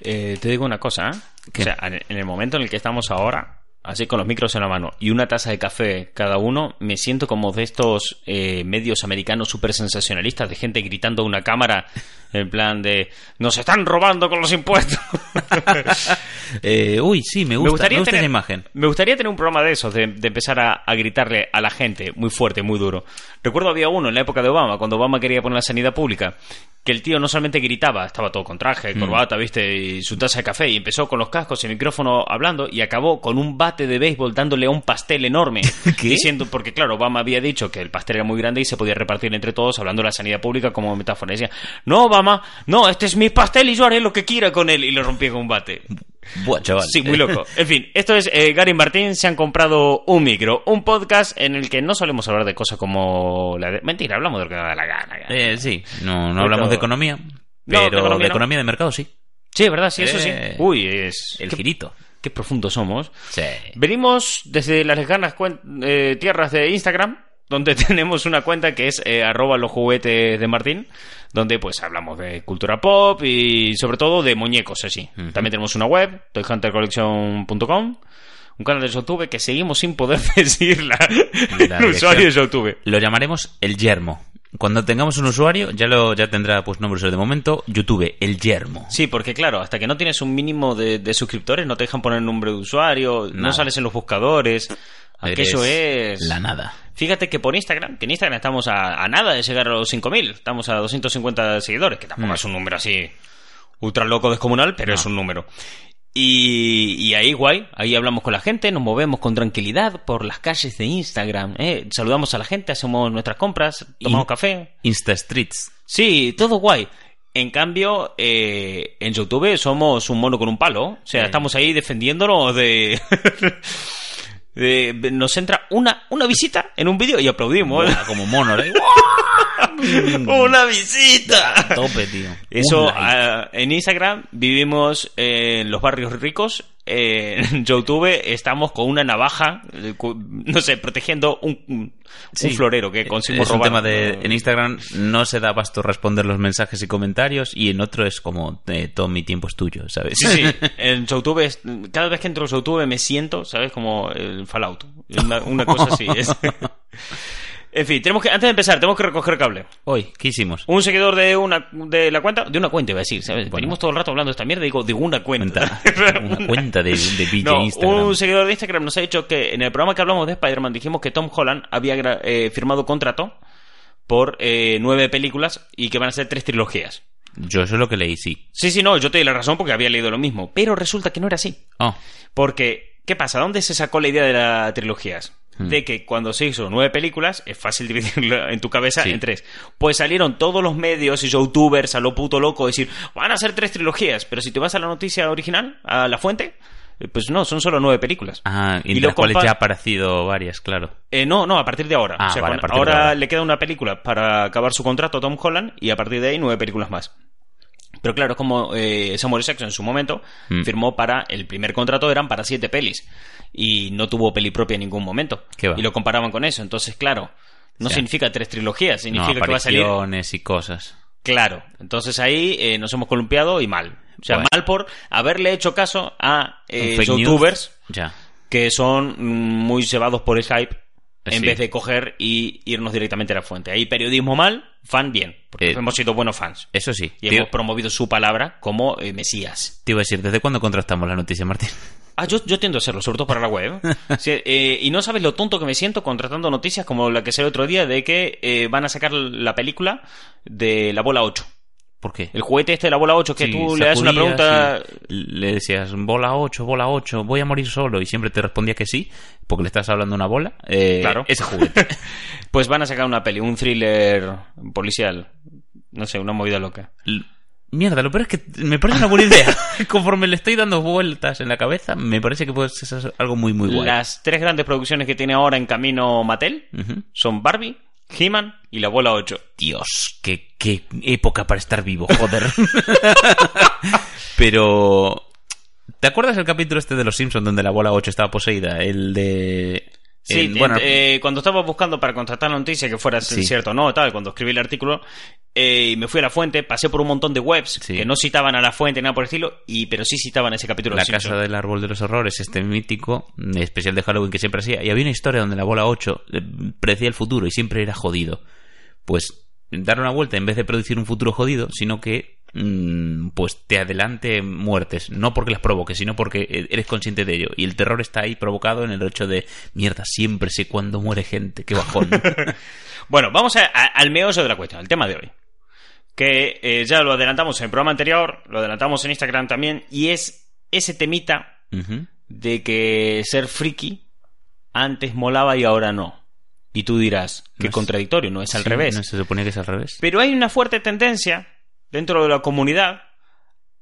Eh, te digo una cosa, ¿eh? O sea, en el momento en el que estamos ahora, así con los micros en la mano y una taza de café cada uno, me siento como de estos eh, medios americanos súper sensacionalistas, de gente gritando a una cámara en plan de ¡Nos están robando con los impuestos! Eh, uy, sí, me gusta, me gusta tener, esa imagen. Me gustaría tener un programa de esos, de, de empezar a, a gritarle a la gente muy fuerte, muy duro. Recuerdo había uno en la época de Obama, cuando Obama quería poner la sanidad pública, que el tío no solamente gritaba, estaba todo con traje, Mm. corbata, viste, y su taza de café, y empezó con los cascos y el micrófono hablando, y acabó con un bate de béisbol dándole a un pastel enorme. ¿Qué? Diciendo, porque claro, Obama había dicho que el pastel era muy grande y se podía repartir entre todos, hablando de la sanidad pública como metáfora. Y decía, no, Obama, no, este es mi pastel y yo haré lo que quiera con él. Y lo rompía con un bate. Buah, chaval. Sí, muy loco. En fin, esto es eh, Gary y Martín se han comprado un micro, un podcast en el que no solemos hablar de cosas como la de... Mentira, hablamos de lo que nos da la gana. Eh, sí, no, hablamos de economía, No, pero de economía de no. economía de mercado sí. Sí, es verdad, sí, eso sí. Eh, Uy, es... El girito. Qué profundos somos. Sí. Venimos desde las lejanas eh, tierras de Instagram, donde tenemos una cuenta que es eh, arroba los juguetes de Martín, donde pues hablamos de cultura pop y sobre todo de muñecos así. También tenemos una web, toyhuntercollection.com, un canal de YouTube que seguimos sin poder decir la, La el usuario de. YouTube. Lo llamaremos el yermo. Cuando tengamos un usuario, ya lo ya tendrá pues nombres de momento. YouTube, el yermo. Sí, porque claro, hasta que no tienes un mínimo de, de suscriptores no te dejan poner nombre de usuario, no sales en los buscadores. Aquello es... La nada. Fíjate que por Instagram, que en Instagram estamos a, a nada de llegar a los 5.000, estamos a 250 seguidores, que tampoco Mm. es un número así ultra loco descomunal, pero No. es un número. Y, y ahí guay, ahí hablamos con la gente, nos movemos con tranquilidad por las calles de Instagram, ¿eh? saludamos a la gente, hacemos nuestras compras, tomamos In- café. Insta Streets. Sí, todo guay. En cambio, eh, en YouTube somos un mono con un palo. O sea, Eh. estamos ahí defendiéndonos de... de- de- Nos entra una, una visita en un vídeo y aplaudimos. Buah, como mono. ¿eh? ¡Una visita! Tope, tío. Eso, ah, en Instagram vivimos eh, en los barrios ricos. Eh, en YouTube estamos con una navaja, eh, no sé, protegiendo un, un Sí. florero que conseguimos es un robar. tema de en Instagram no se da abasto responder los mensajes y comentarios y en otro es como eh, todo mi tiempo es tuyo sabes Sí, sí. En YouTube, es- cada vez que entro en YouTube me siento, ¿sabes? Como el Fallout. Una, una cosa así. es. En fin, tenemos que, antes de empezar, tenemos que recoger cable. hoy qué hicimos Un seguidor de una de la cuenta, de una cuenta iba a decir, ¿sabes? Bueno. Venimos todo el rato hablando de esta mierda y digo, de una cuenta. cuenta una cuenta de, de No, Instagram un seguidor de Instagram nos ha dicho que en el programa que hablamos de Spider-Man dijimos que Tom Holland había eh, firmado contrato por eh, nueve películas y que van a ser tres trilogías. yo eso es lo que leí sí Sí, sí, no, yo te di la razón porque había leído lo mismo. Pero resulta que no era así. oh Porque, ¿qué pasa? ¿Dónde se sacó la idea de las trilogías? Hmm. De que cuando se hizo nueve películas, es fácil dividirlo en tu cabeza Sí. en tres. Pues salieron todos los medios y youtubers a lo puto loco decir, van a ser tres trilogías. Pero si te vas a la noticia original, a la fuente, eh, pues no, son solo nueve películas. ah y, Y las cuales ya ha aparecido varias claro Eh, no, no, a partir de ahora. Ah, O sea, vale, de ahora, ahora. le queda una película para acabar su contrato a Tom Holland y a partir de ahí nueve películas más. Pero claro, es como eh, Samuel Jackson en su momento Mm. firmó para el primer contrato eran para siete pelis y no tuvo peli propia en ningún momento. Y lo comparaban con eso. Entonces, claro, no O sea, significa tres trilogías, no significa que va a salir. y cosas Claro. Entonces ahí eh, nos hemos columpiado y mal. O sea, Bueno. mal por haberle hecho caso a eh, youtubers ya que son mm, muy cebados por el hype en Sí. vez de coger y irnos directamente a la fuente. Ahí periodismo mal, fan bien, porque Eh, hemos sido buenos fans. eso sí Y hemos promovido su palabra como eh, Mesías. te iba a decir desde cuándo contrastamos la noticia Martín Ah, yo, yo tiendo a hacerlo, sobre todo para la web. Sí, eh, y no sabes lo tonto que me siento contratando noticias como la que salió otro día de que van a sacar la película de la bola 8. ¿Por qué? El juguete este de la bola 8 que Sí, tú le das una pregunta... y le decías bola 8, bola 8, voy a morir solo y siempre te respondía que sí, porque le estás hablando una bola. Eh, Claro. Ese juguete. Pues van a sacar una peli, un thriller policial. No sé, una movida loca. L- Mierda, lo peor es que me parece una buena idea. Conforme le estoy dando vueltas en la cabeza, me parece que puede ser algo muy, muy guay. Las tres grandes producciones que tiene ahora en camino Mattel Ujú. son Barbie, He-Man y la bola 8. Dios, qué, qué época para estar vivo, joder. Pero... ¿Te acuerdas el capítulo este de Los Simpsons donde la bola 8 estaba poseída? El de... Sí, En- bueno, eh, cuando estaba buscando para contratar la noticia que fuera Sí. cierto o no, tal, cuando escribí el artículo, eh, y me fui a la fuente, pasé por un montón de webs Sí. que no citaban a la fuente, nada por el estilo, y pero sí citaban ese capítulo La Casa del Árbol de los Horrores, este mítico mm, especial de Halloween que siempre hacía. Y había una historia donde la bola 8 eh, predecía el futuro y siempre era jodido. Pues dar una vuelta en vez de predecir un futuro jodido, sino que mm, pues te adelante muertes. No porque las provoque, sino porque eh, eres consciente de ello. Y el terror está ahí provocado en el hecho de mierda, siempre sé cuándo muere gente. Qué bajón. Bueno, vamos a- a- al meollo de la cuestión, el tema de hoy. Que eh, ya lo adelantamos en el programa anterior, lo adelantamos en Instagram también, y es ese temita de que ser friki antes molaba y ahora no. Y tú dirás, qué No es- contradictorio, no es al Sí, revés. ¿No se suponía que es al revés? Pero hay una fuerte tendencia dentro de la comunidad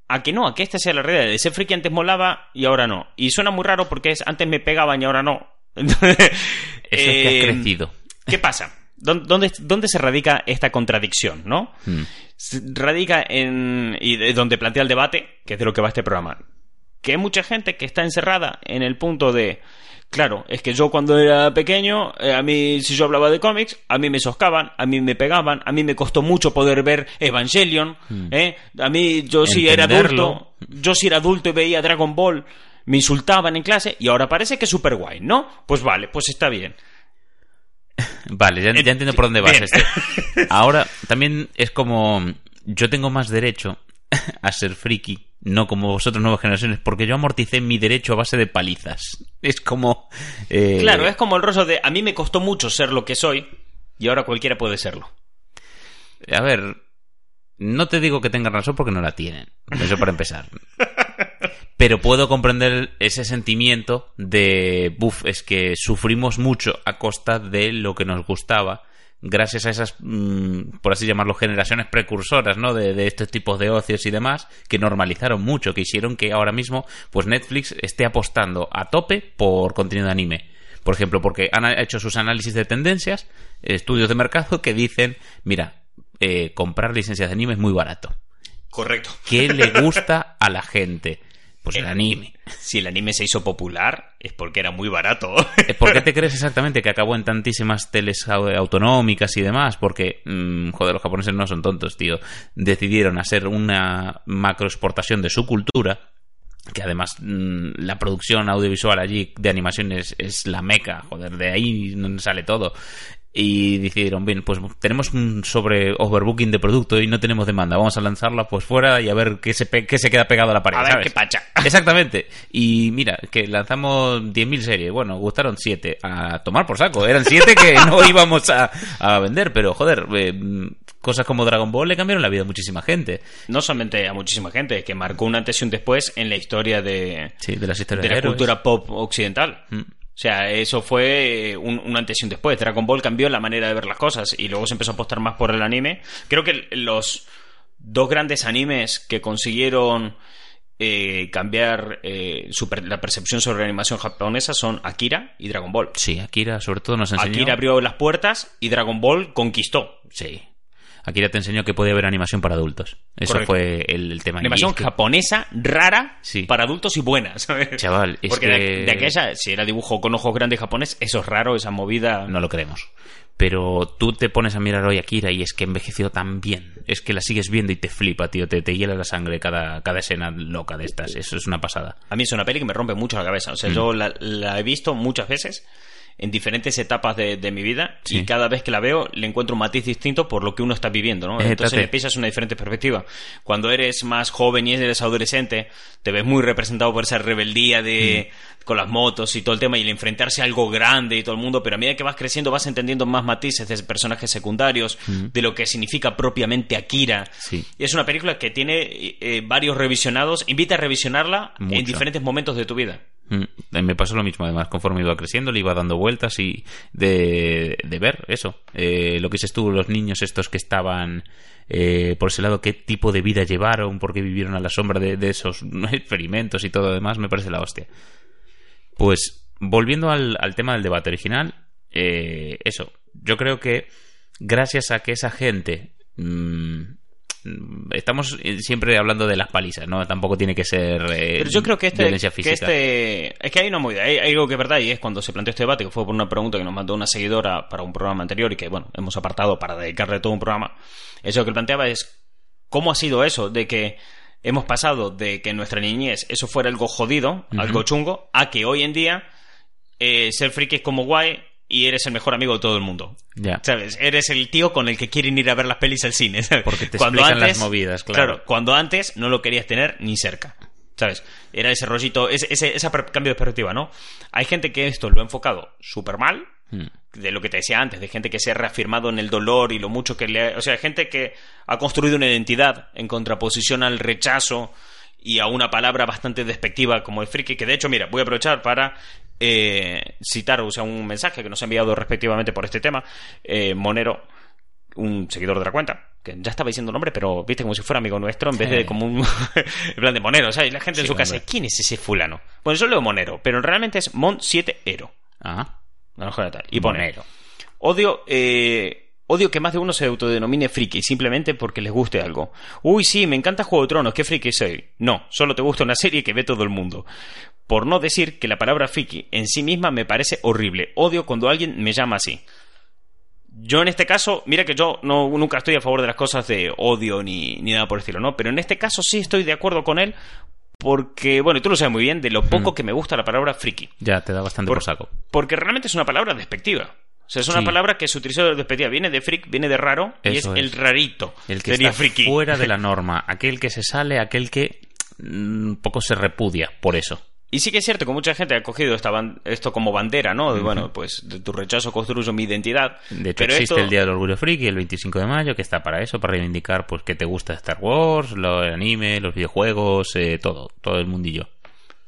a que no, a que esta sea la realidad. De ser friki antes molaba y ahora no. Y suena muy raro porque es antes me pegaban y ahora no. Entonces, Eso es que has crecido. ¿Qué pasa? ¿Dó- ¿Dónde, dónde se radica esta contradicción, no? Mm. Se radica en. y de donde plantea el debate, que es de lo que va este programa. Que hay mucha gente que está encerrada en el punto de. Claro, es que yo cuando era pequeño, eh, a mí, si yo hablaba de cómics, a mí me soscaban, a mí me pegaban, a mí me costó mucho poder ver Evangelion, ¿eh? A mí, yo sí era Entenderlo. adulto, yo sí era adulto y veía Dragon Ball, me insultaban en clase y ahora parece que es super guay, ¿no? Pues vale, pues está bien. Vale, ya, ya entiendo por dónde vas. Este. Ahora, también es como. Yo tengo más derecho a ser friki, no como vosotros, nuevas generaciones, porque yo amorticé mi derecho a base de palizas. Es como. eh, Claro, es como el rollo de a mí me costó mucho ser lo que soy y ahora cualquiera puede serlo. A ver, no te digo que tengan razón porque no la tienen. Eso para empezar. Pero puedo comprender ese sentimiento de, buf, es que sufrimos mucho a costa de lo que nos gustaba, gracias a esas, mm, por así llamarlo, generaciones precursoras, ¿no? De, de estos tipos de ocios y demás, que normalizaron mucho, que hicieron que ahora mismo, pues Netflix esté apostando a tope por contenido de anime. Por ejemplo, porque han hecho sus análisis de tendencias, estudios de mercado que dicen, mira, eh, comprar licencias de anime es muy barato. Correcto. ¿Qué le gusta a la gente? Pues el anime. Si el anime se hizo popular es porque era muy barato. Eh, ¿Por qué te crees exactamente que acabó en tantísimas teles au- autonómicas y demás? Porque, mm, joder, los japoneses no son tontos, tío. Decidieron hacer una macroexportación de su cultura, que además mm, la producción audiovisual allí de animación es, es la meca, joder, de ahí sale todo. Y decidieron, bien, pues tenemos un sobre overbooking de producto y no tenemos demanda, vamos a lanzarla pues fuera y a ver qué se, pe- qué se queda pegado a la pared. A ver ¿sabes? qué pacha. Exactamente. Y mira, que lanzamos 10.000 series. Bueno, gustaron 7. A tomar por saco. Eran 7 que no íbamos a, a vender. Pero, joder, eh, cosas como Dragon Ball le cambiaron la vida a muchísima gente. No solamente a muchísima gente, que marcó un antes y un después en la historia de, Sí, de las historias de de, la héroes. cultura pop occidental. Mm. O sea, eso fue eh, un, un antes y un después. Dragon Ball cambió la manera de ver las cosas y luego se empezó a apostar más por el anime. Creo que los dos grandes animes que consiguieron eh, cambiar eh, la percepción sobre la animación japonesa son Akira y Dragon Ball. Sí, Akira sobre todo nos enseñó... Akira abrió las puertas y Dragon Ball conquistó. Sí. Akira te enseñó que podía haber animación para adultos. Eso Correcto. fue el, el tema. Animación es que- japonesa rara Sí. para adultos y buena. ¿sabes? Chaval, es Porque que... de, de aquella, si era dibujo con ojos grandes japonés, eso es raro, esa movida. No lo creemos. Pero tú te pones a mirar hoy a Akira y es que envejeció tan bien. Es que la sigues viendo y te flipa, tío. Te, te hiela la sangre cada, cada escena loca de estas. Eso es una pasada. A mí es una peli que me rompe mucho la cabeza. O Mm. sea, yo la, la he visto muchas veces en diferentes etapas de, de mi vida Sí. y cada vez que la veo le encuentro un matiz distinto por lo que uno está viviendo, ¿no? Entonces pisas una diferente perspectiva. Cuando eres más joven y eres adolescente, te ves muy representado por esa rebeldía de Mm. con las motos y todo el tema y el enfrentarse a algo grande y todo el mundo, pero a medida que vas creciendo vas entendiendo más matices de personajes secundarios, de lo que significa propiamente Akira. Mm. Sí. Y es una película que tiene eh, varios revisionados, invita a revisionarla Mucho. en diferentes momentos de tu vida. Mm, Me pasó lo mismo, además, conforme iba creciendo, le iba dando vueltas y de, de ver eso. Eh, lo que dices tú, los niños estos que estaban eh, por ese lado, qué tipo de vida llevaron, por qué vivieron a la sombra de, esos experimentos y todo demás, me parece la hostia. Pues, volviendo al, tema del debate original, eh, eso, yo creo que gracias a que esa gente mm, estamos eh, siempre hablando de las palizas, ¿no? Tampoco tiene que ser eh, Pero yo creo que este, violencia que física. este- es que hay una movida, hay, hay algo que es verdad y es cuando se planteó este debate, que fue por una pregunta que nos mandó una seguidora para un programa anterior y que, bueno, hemos apartado para dedicarle todo un programa. Eso que planteaba es cómo ha sido eso de que hemos pasado de que en nuestra niñez eso fuera algo jodido, algo chungo, a que hoy en día eh, ser friki es como guay y eres el mejor amigo de todo el mundo. Ya. ¿Sabes? Eres el tío con el que quieren ir a ver las pelis al cine. ¿sabes? Porque te explican las movidas, claro. cuando antes no lo querías tener ni cerca. ¿Sabes? Era ese rollito, ese, ese, ese cambio de perspectiva, ¿no? Hay gente que esto lo ha enfocado súper mal, Mm. de lo que te decía antes, de gente que se ha reafirmado en el dolor y lo mucho que le... ha- O sea, gente que ha construido una identidad en contraposición al rechazo y a una palabra bastante despectiva como el friki, que de hecho, mira, voy a aprovechar para eh, citar, o sea, un mensaje que nos ha enviado respectivamente por este tema, eh, Monero, un seguidor de la cuenta, que ya estaba diciendo nombre, pero viste como si fuera amigo nuestro, en vez de como un en plan de Monero, ¿sabes? La gente en Sí, su casa. ¿quién es ese fulano? Bueno, yo leo Monero, pero realmente es Mon7ero. Ah, No, joder, tal. Y pone, Monero. Odio, eh, odio que más de uno se autodenomine friki simplemente porque les guste algo. Uy, sí, me encanta Juego de Tronos, qué friki soy. No, solo te gusta una serie que ve todo el mundo. Por no decir que la palabra friki en sí misma me parece horrible. Odio cuando alguien me llama así. Yo en este caso, mira que yo no, nunca estoy a favor de las cosas de odio ni, ni nada por el estilo, ¿no? Pero en este caso sí estoy de acuerdo con él porque, bueno, y tú lo sabes muy bien, de lo poco Mm. que me gusta la palabra friki. ya te da bastante Por- por saco. Porque realmente es una palabra despectiva. O sea, es una Sí. palabra que se utilizó de despectiva. Viene de freak, viene de raro y es, el rarito. El que Sería está friki. fuera de la norma, aquel que se sale, aquel que mm, un poco se repudia por eso. Y sí que es cierto que mucha gente ha cogido esta esto como bandera, ¿no? De, Bueno, pues de tu rechazo construyo mi identidad. De hecho, Pero existe esto- el Día del Orgullo Friki, el 25 de mayo, que está para eso, para reivindicar pues que te gusta Star Wars, lo- el anime, los videojuegos, eh, todo, todo el mundillo.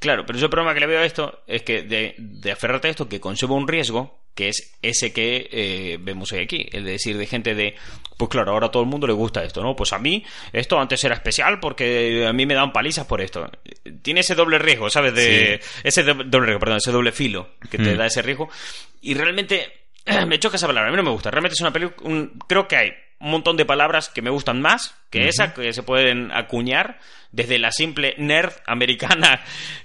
Claro, pero yo el problema que le veo a esto es que de, de aferrarte a esto que conlleva un riesgo, que es ese que eh, vemos hoy aquí, el de decir de gente de, pues claro, ahora a todo el mundo le gusta esto, ¿no? Pues a mí esto antes era especial porque a mí me dan palizas por esto. Tiene ese doble riesgo, ¿sabes? De ese do- doble riesgo, perdón, ese doble filo que te Mm. da ese riesgo y realmente me choca esa palabra, a mí no me gusta. Realmente es una película, creo que hay un montón de palabras que me gustan más que esa, que se pueden acuñar desde la simple nerd americana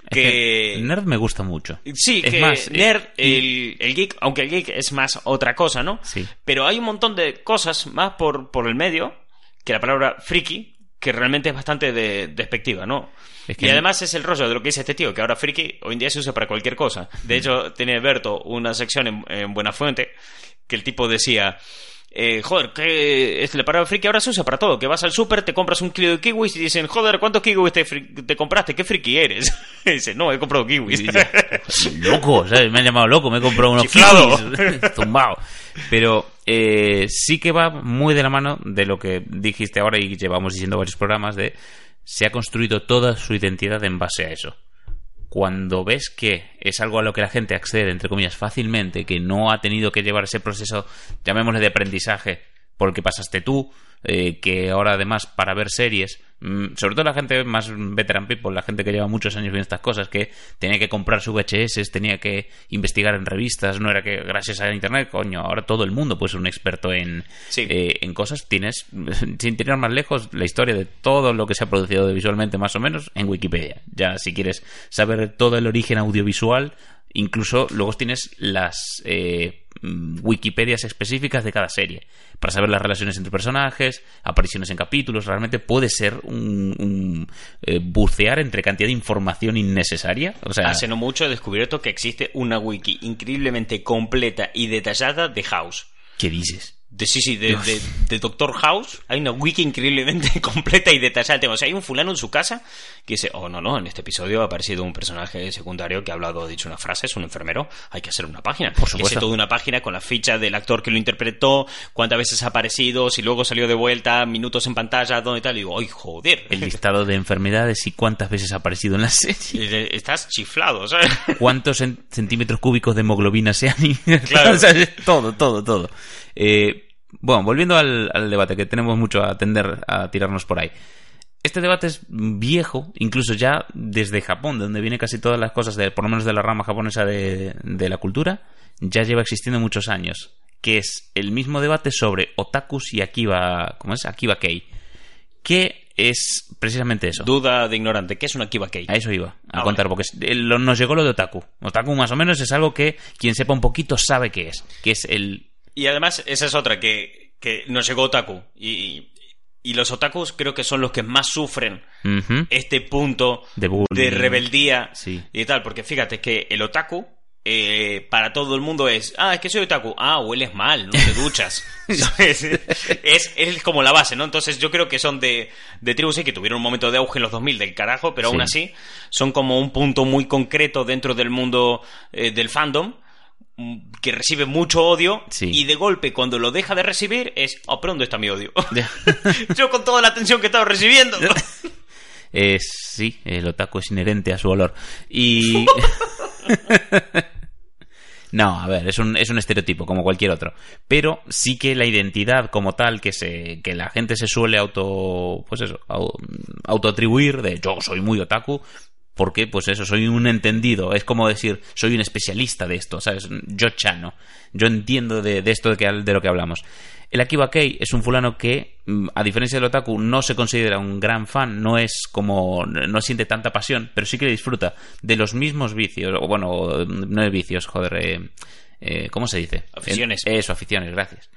que... Nerd me gusta mucho. Sí, Es que más, nerd, el, el geek, aunque el geek es más otra cosa, ¿no? Sí. Pero hay un montón de cosas más por, por el medio que la palabra friki, que realmente es bastante de- despectiva, ¿no? Es que- y además es el rollo de lo que dice este tío, que ahora friki hoy en día se usa para cualquier cosa. De hecho, tiene Berto una sección en, en Buenafuente que el tipo decía... eh, joder, que es la palabra friki ahora se usa para todo. Que vas al súper, te compras un kilo de kiwis y dicen, joder, ¿cuántos kiwis te, compraste? ¿Qué friki eres? y dice, no, he comprado kiwis. loco, ¿sabes? Me han llamado loco, me he comprado unos Chiflado. kiwis, zumbao. Pero eh, sí que va muy de la mano de lo que dijiste ahora y llevamos diciendo varios programas de se ha construido toda su identidad en base a eso. Cuando ves que es algo a lo que la gente accede, entre comillas, fácilmente, que no ha tenido que llevar ese proceso, llamémosle de aprendizaje, por el que pasaste tú, eh, que ahora además para ver series, sobre todo la gente más veteran people, la gente que lleva muchos años viendo estas cosas, que tenía que comprar su VHS, tenía que investigar en revistas, no era que gracias a internet, coño, ahora todo el mundo puede ser un experto en, Sí. eh, en cosas, tienes, sin tirar más lejos, la historia de todo lo que se ha producido visualmente más o menos en Wikipedia. Ya si quieres saber todo el origen audiovisual, incluso luego tienes las eh, mm, Wikipedias específicas de cada serie para saber las relaciones entre personajes, apariciones en capítulos. Realmente puede ser un, un, eh, bucear entre cantidad de información innecesaria. O sea, Hace no mucho he descubierto que existe una wiki increíblemente completa y detallada de House. ¿qué dices? De, sí, sí, de, de, de Doctor House hay una wiki increíblemente completa y detallada del tema. O sea, hay un fulano en su casa que dice, oh, no, no, en este episodio ha aparecido un personaje secundario que ha hablado, ha dicho una frase, es un enfermero, hay que hacer una página. Por Que supuesto. hace toda una página con la ficha del actor que lo interpretó, cuántas veces ha aparecido, si luego salió de vuelta, minutos en pantalla, dónde tal. Y digo, ay, joder. El listado de enfermedades y cuántas veces ha aparecido en la serie. Estás chiflado, ¿sabes? cuántos cen- centímetros cúbicos de hemoglobina se han. Claro. O sea, todo, todo, todo. Eh, bueno, volviendo al, al debate, que tenemos mucho a tender a tirarnos por ahí. Este debate es viejo, incluso ya desde Japón, de donde vienen casi todas las cosas, de, por lo menos de la rama japonesa de, de la cultura, ya lleva existiendo muchos años. Que es el mismo debate sobre otakus y Akiba, ¿cómo es? Akiba Kei. que es precisamente eso. Duda de ignorante, ¿qué es una Kiba Kei? A eso iba, a Ah, contar, porque es- eh, nos llegó lo de Otaku. Otaku más o menos es algo que quien sepa un poquito sabe qué es, que es el... Y además, esa es otra, que, que nos llegó Otaku. Y, y los otakus creo que son los que más sufren este punto de rebeldía Sí. y tal. Porque fíjate que el otaku, eh, para todo el mundo es, ah, es que soy otaku, ah, hueles mal, no te duchas. Es, es como la base, ¿no? Entonces yo creo que son de, de tribus sí, que tuvieron un momento de auge en los 2000 del carajo, pero aún Sí. así son como un punto muy concreto dentro del mundo eh, del fandom que recibe mucho odio Sí. y de golpe cuando lo deja de recibir es, oh, pero ¿dónde está mi odio? yo con toda la atención que estaba recibiendo. Eh, sí, el otaku es inherente a su olor. Y... no, a ver, es un, es un estereotipo como cualquier otro. Pero sí que la identidad como tal que se que la gente se suele auto pues eso, au- autoatribuir de yo soy muy otaku porque pues eso, soy un entendido, es como decir, soy un especialista de esto, ¿sabes? Yo chano, yo entiendo de, de esto de, que, de lo que hablamos. El Akiba Kei es un fulano que, mm, a diferencia del otaku, no se considera un gran fan, no es como, no siente tanta pasión, pero sí que disfruta de los mismos vicios, o bueno, no de vicios, joder, eh, eh, ¿cómo se dice? Aficiones. Eso, aficiones, gracias.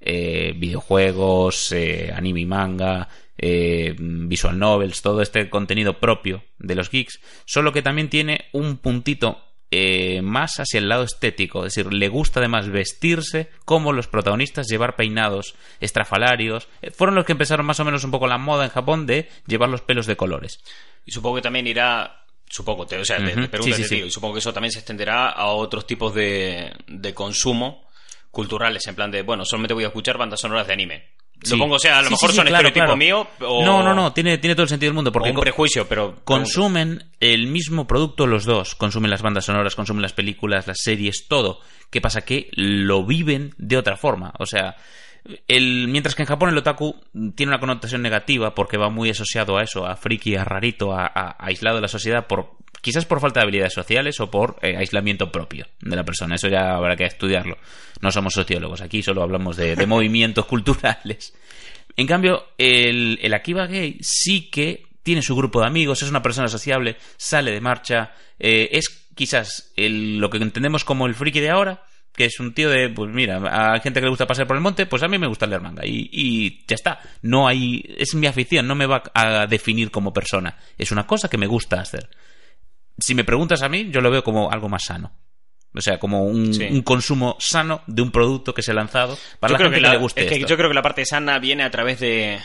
Eh, videojuegos, eh, anime y manga, eh, visual novels, todo este contenido propio de los geeks, solo que también tiene un puntito eh, más hacia el lado estético, es decir, le gusta además vestirse como los protagonistas, llevar peinados estrafalarios. Eh, fueron los que empezaron más o menos un poco la moda en Japón de llevar los pelos de colores. Y supongo que también irá. Supongo, te, o sea, te- Ujú. te preguntas Sí, sí. y supongo que eso también se extenderá a otros tipos de, de consumo culturales, en plan de, bueno, solamente voy a escuchar bandas sonoras de anime. Sí. Supongo, o sea, a lo Sí, mejor sí, son claro, estereotipo claro. mío o, No, no, no, tiene, tiene todo el sentido del mundo. o Porque un prejuicio, pero... consumen el mismo producto los dos. Consumen las bandas sonoras, consumen las películas, las series, todo. ¿Qué pasa? Que lo viven de otra forma. O sea, el, mientras que en Japón el otaku tiene una connotación negativa porque va muy asociado a eso, a friki, a rarito, a, a- a aislado de la sociedad por quizás por falta de habilidades sociales o por eh, aislamiento propio de la persona. Eso ya habrá que estudiarlo. No somos sociólogos, aquí solo hablamos de, de movimientos culturales. En cambio, el, el Akiba Gay sí que tiene su grupo de amigos, es una persona sociable, sale de marcha, eh, es quizás el- lo que entendemos como el friki de ahora, que es un tío de, pues mira, a gente que le gusta pasar por el monte, pues a mí me gusta leer manga y, y ya está. No hay, es mi afición, no me va a definir como persona, es una cosa que me gusta hacer. Si me preguntas a mí, yo lo veo como algo más sano. O sea, como un, Sí. un consumo sano de un producto que se ha lanzado para yo la creo gente que, que, la- le guste es que yo creo que la parte sana viene a través de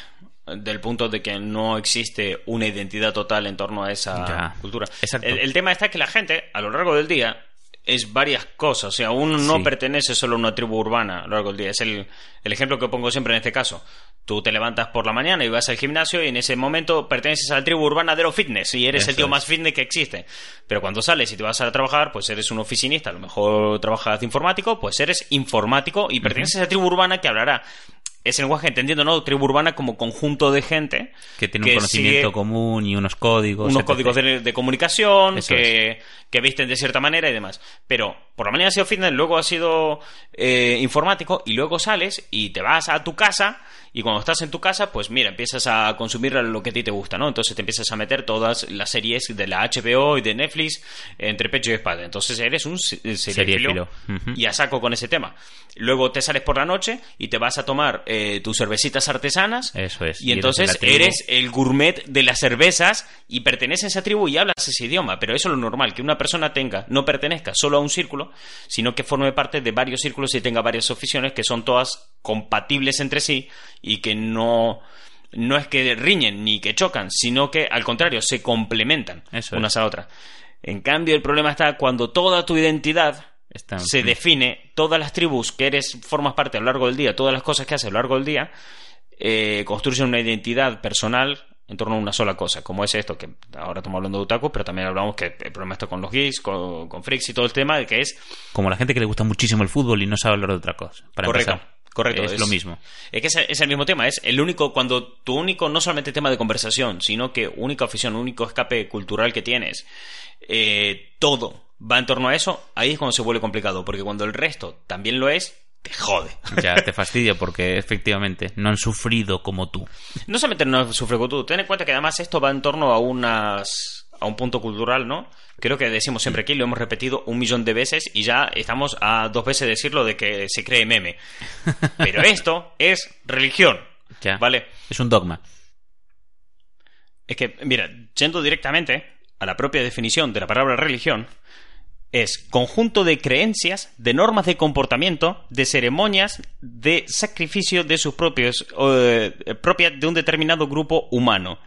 del punto de que no existe una identidad total en torno a esa Ya, cultura. El, el tema está que la gente, a lo largo del día, es varias cosas. O sea, uno no Sí. pertenece solo a una tribu urbana a lo largo del día. Es el, el ejemplo que pongo siempre en este caso. Tú te levantas por la mañana y vas al gimnasio y en ese momento perteneces a la tribu urbana de los fitness y eres Eso el tío es. más fitness que existe. Pero cuando sales y te vas a trabajar, pues eres un oficinista, a lo mejor trabajas de informático, pues eres informático y perteneces a esa tribu urbana que hablará ese lenguaje entendiendo, ¿no? Tribu urbana como conjunto de gente que tiene un conocimiento sigue común y unos códigos. unos etc. códigos de, de comunicación que, que visten de cierta manera y demás. Pero por la mañana ha sido fitness, luego ha sido eh, informático y luego sales y te vas a tu casa y cuando estás en tu casa, pues mira, empiezas a consumir lo que a ti te gusta, ¿no? Entonces te empiezas a meter todas las series de la HBO y de Netflix entre pecho y espalda. Entonces eres un eh, Seriéfilo. Ujú. y a saco con ese tema. Luego te sales por la noche y te vas a tomar eh, tus cervecitas artesanas Eso es. y entonces eres el gourmet de las cervezas y perteneces a esa tribu y hablas ese idioma. Pero eso es lo normal, que una persona tenga, no pertenezca solo a un círculo, sino que forme parte de varios círculos y tenga varias aficiones que son todas compatibles entre sí y que no, no es que riñen ni que chocan, sino que al contrario, se complementan Eso unas es. a otras. En cambio, el problema está cuando toda tu identidad Está- se define, todas las tribus que eres, formas parte a lo largo del día, todas las cosas que haces a lo largo del día, eh, construyen una identidad personal en torno a una sola cosa, como es esto, que ahora estamos hablando de otaku, pero también hablamos que el problema está con los geeks, con, con freaks y todo el tema, de que es Como la gente que le gusta muchísimo el fútbol y no sabe hablar de otra cosa. Para correcto, empezar. Correcto. Es, lo mismo. Es que es, es el mismo tema, es el único, cuando tu único, no solamente tema de conversación, sino que única afición, único escape cultural que tienes, eh, todo va en torno a eso, ahí es cuando se vuelve complicado, porque cuando el resto también lo es, te jode. Ya te fastidia porque efectivamente no han sufrido como tú. No solamente no sufre como tú, ten en cuenta que además esto va en torno a unas a un punto cultural, ¿no? Creo que decimos siempre aquí, lo hemos repetido un millón de veces y ya estamos a dos veces decirlo de que se cree meme. Pero esto es religión, Ya. ¿vale? Es un dogma. Es que, mira, yendo directamente a la propia definición de la palabra religión, es conjunto de creencias, de normas de comportamiento, de ceremonias, de sacrificio de sus propios, eh, propias de un determinado grupo humano.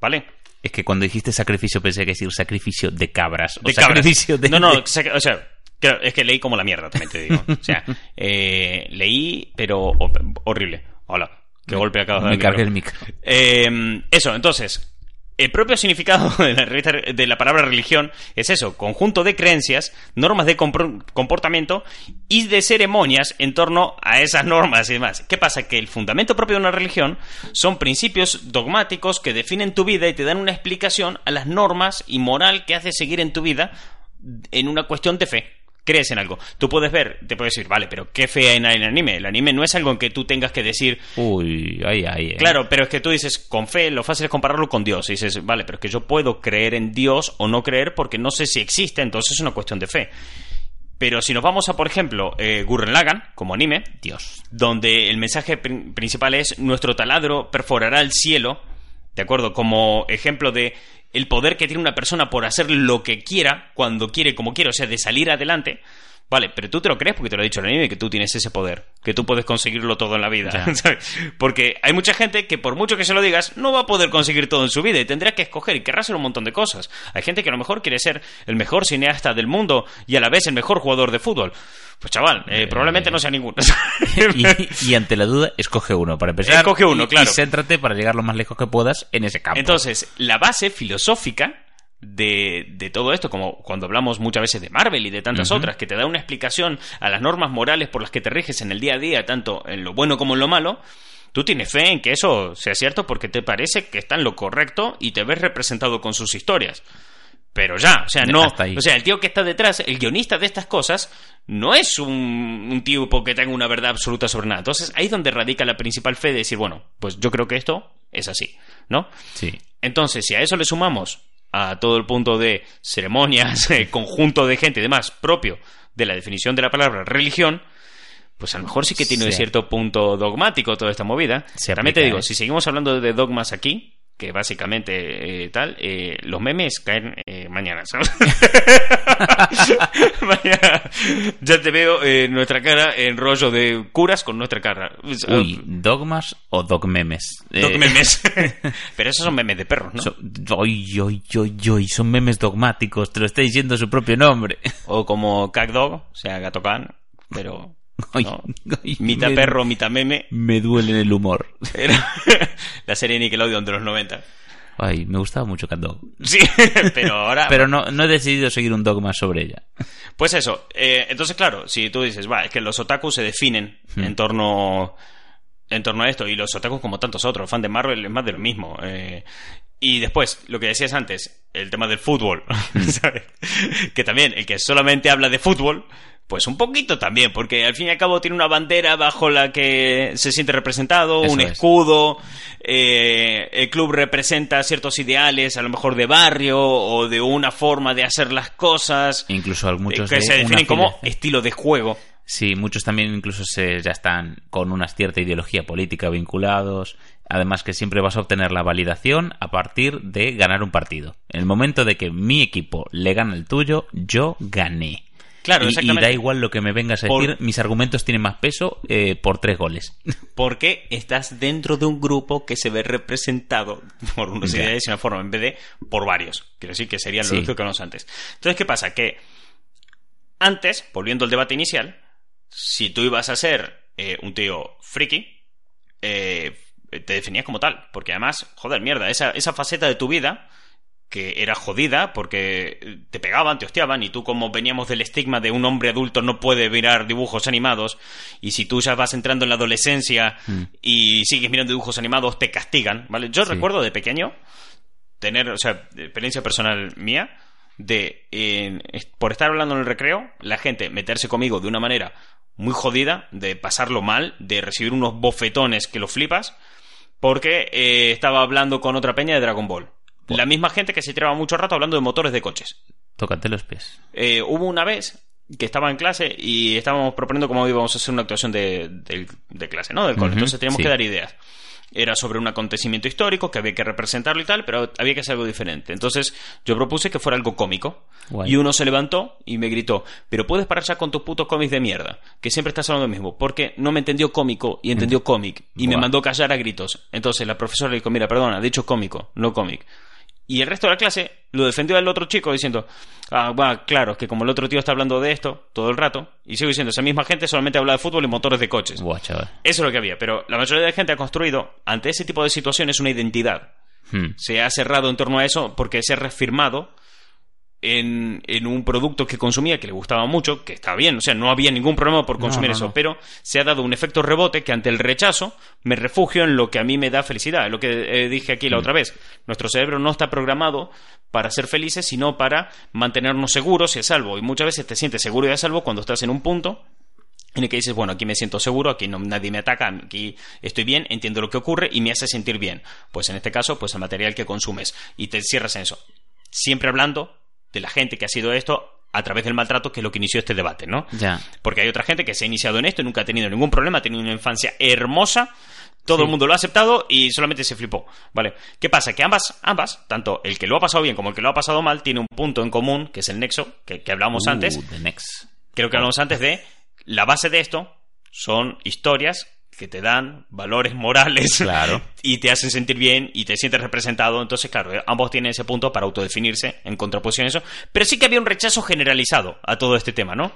¿Vale? Es que cuando dijiste sacrificio pensé que decir sacrificio de cabras. O de cabras. sacrificio de... No, no, o sea, claro, es que leí como la mierda, también te digo. O sea, eh, leí, pero ho- horrible. Hola, qué golpe acabas de Me dar cargué al el micro. Eh, eso, entonces, el propio significado de la, de la palabra religión es eso, conjunto de creencias, normas de comportamiento y de ceremonias en torno a esas normas y demás. ¿Qué pasa? Que el fundamento propio de una religión son principios dogmáticos que definen tu vida y te dan una explicación a las normas y moral que haces seguir en tu vida en una cuestión de fe. Crees en algo. Tú puedes ver, te puedes decir, vale, pero ¿qué fe hay en el anime? El anime no es algo en que tú tengas que decir, Uy, ay, ay. eh. Claro, pero es que tú dices, con fe, lo fácil es compararlo con Dios. Y dices, vale, pero es que yo puedo creer en Dios o no creer porque no sé si existe, entonces es una cuestión de fe. Pero si nos vamos a, por ejemplo, eh, Gurren Lagann, como anime, Dios. donde el mensaje prin- principal es nuestro taladro perforará el cielo, ¿de acuerdo? Como ejemplo de el poder que tiene una persona por hacer lo que quiera, cuando quiere, como quiere, o sea, de salir adelante. Vale, pero tú te lo crees porque te lo ha dicho el anime que tú tienes ese poder, que tú puedes conseguirlo todo en la vida. Porque hay mucha gente que por mucho que se lo digas, no va a poder conseguir todo en su vida y tendrá que escoger y querrá hacer un montón de cosas. Hay gente que a lo mejor quiere ser el mejor cineasta del mundo y a la vez el mejor jugador de fútbol. Pues chaval, eh, probablemente no sea ninguno. Y, y ante la duda, escoge uno para empezar. Escoge uno, y- claro. Y céntrate para llegar lo más lejos que puedas en ese campo. Entonces, la base filosófica de, de todo esto, como cuando hablamos muchas veces de Marvel y de tantas otras, que te da una explicación a las normas morales por las que te riges en el día a día, tanto en lo bueno como en lo malo, tú tienes fe en que eso sea cierto porque te parece que está en lo correcto y te ves representado con sus historias. Pero ya, o sea, no. O sea, el tío que está detrás, el guionista de estas cosas, no es un, un tipo que tenga una verdad absoluta sobre nada. Entonces, ahí es donde radica la principal fe de decir, bueno, pues yo creo que esto es así, ¿no? Sí. Entonces, si a eso le sumamos a todo el punto de ceremonias, eh, conjunto de gente y demás propio de la definición de la palabra religión, pues a lo mejor sí que tiene Sí. cierto punto dogmático toda esta movida. Se También te aplica, digo, ¿eh? si seguimos hablando de dogmas aquí, que básicamente eh, tal, eh, los memes caen eh, mañana, ¿sabes? mañana ya te veo en nuestra cara en rollo de curas con nuestra cara. Uy, dogmas o dogmemes. Eh, Dog memes. Pero esos son memes de perros, ¿no? Ay, ay, ay, ay, son memes dogmáticos, te lo está diciendo su propio nombre. O como Dog, o sea, Gato Can, pero Ay, ¿no? ay, mitad me- perro, mitad meme. Me duele el humor. Era la serie Nickelodeon de los 90. Ay, me gustaba mucho Cat Dog. Sí, pero ahora... Pero no, no he decidido seguir un dogma sobre ella. Pues eso, eh, entonces claro, si tú dices, va, es que los otakus se definen Hmm. en torno en torno a esto, y los otakus como tantos otros, fan de Marvel es más de lo mismo. eh, y después, lo que decías antes, el tema del fútbol, Hmm. ¿sabes? Que también, el que solamente habla de fútbol, pues un poquito también, porque al fin y al cabo tiene una bandera bajo la que se siente representado, Eso un es. escudo, eh, el club representa ciertos ideales, a lo mejor de barrio, o de una forma de hacer las cosas. Incluso muchos que de se definen como estilo de juego. Sí, muchos también incluso se, ya están con una cierta ideología política vinculados. Además que siempre vas a obtener la validación a partir de ganar un partido. En el momento de que mi equipo le gana el tuyo, yo gané. Claro, y, da igual lo que me vengas a Por- decir, mis argumentos tienen más peso eh, por tres goles. Porque estás dentro de un grupo que se ve representado por unos Ya. ideales y una forma, en vez de por varios. Quiero decir que sería lo Sí. lógico que hablamos antes. Entonces, ¿qué pasa? Que antes, volviendo al debate inicial, si tú ibas a ser eh, un tío friki, eh, te definías como tal. Porque además, joder, mierda, esa, esa faceta de tu vida que era jodida porque te pegaban, te hostiaban y tú como veníamos del estigma de un hombre adulto no puede mirar dibujos animados y si tú ya vas entrando en la adolescencia Mm. y sigues mirando dibujos animados te castigan, ¿vale? Yo Sí. recuerdo de pequeño tener, o sea, experiencia personal mía, de, eh, por estar hablando en el recreo, la gente meterse conmigo de una manera muy jodida, de pasarlo mal, de recibir unos bofetones que lo flipas, porque eh, estaba hablando con otra peña de Dragon Ball. La misma gente que se tiraba mucho rato hablando de motores de coches. Tócate los pies. Eh, hubo una vez que estaba en clase y estábamos proponiendo cómo íbamos a hacer una actuación de, de- de clase, ¿no? Del cole. Ujú, Entonces teníamos sí. que dar ideas. Era sobre un acontecimiento histórico que había que representarlo y tal, pero había que hacer algo diferente. Entonces yo propuse que fuera algo cómico. Guay. Y uno se levantó y me gritó, pero puedes parar ya con tus putos cómics de mierda, que siempre estás hablando lo mismo, porque no me entendió cómico y entendió cómic, y me mandó callar a gritos. Entonces la profesora le dijo, mira, perdona, ha dicho cómico, no cómic. Y el resto de la clase lo defendió al otro chico diciendo, ah, va, claro, que como el otro tío está hablando de esto todo el rato, y sigo diciendo, esa misma gente solamente habla de fútbol y motores de coches. Buah. Eso es lo que había, pero la mayoría de la gente ha construido ante ese tipo de situaciones una identidad. Hmm. Se ha cerrado en torno a eso porque se ha reafirmado en, en un producto que consumía que le gustaba mucho, que está bien, o sea, no había ningún problema por consumir no, eso, no. pero se ha dado un efecto rebote que ante el rechazo me refugio en lo que a mí me da felicidad, es lo que eh, dije aquí la otra vez. Nuestro cerebro no está programado para ser felices, sino para mantenernos seguros y a salvo, y muchas veces te sientes seguro y a salvo cuando estás en un punto en el que dices, bueno, aquí me siento seguro, aquí no, nadie me ataca, aquí estoy bien, entiendo lo que ocurre y me hace sentir bien. Pues en este caso, pues el material que consumes y te cierras en eso. Siempre hablando de la gente que ha sido esto a través del maltrato, que es lo que inició este debate, ¿no? Ya. Porque hay otra gente que se ha iniciado en esto y nunca ha tenido ningún problema, ha tenido una infancia hermosa, todo el mundo lo ha aceptado y solamente se flipó, ¿vale? ¿Qué pasa? Que ambas, ambas, tanto el que lo ha pasado bien como el que lo ha pasado mal, tiene un punto en común, que es el nexo, que, que hablamos Uh, antes, creo que hablamos antes de la base de esto son historias que te dan valores morales Claro. y te hacen sentir bien y te sientes representado. Entonces, claro, eh, ambos tienen ese punto para autodefinirse en contraposición a eso. Pero sí que había un rechazo generalizado a todo este tema, ¿no?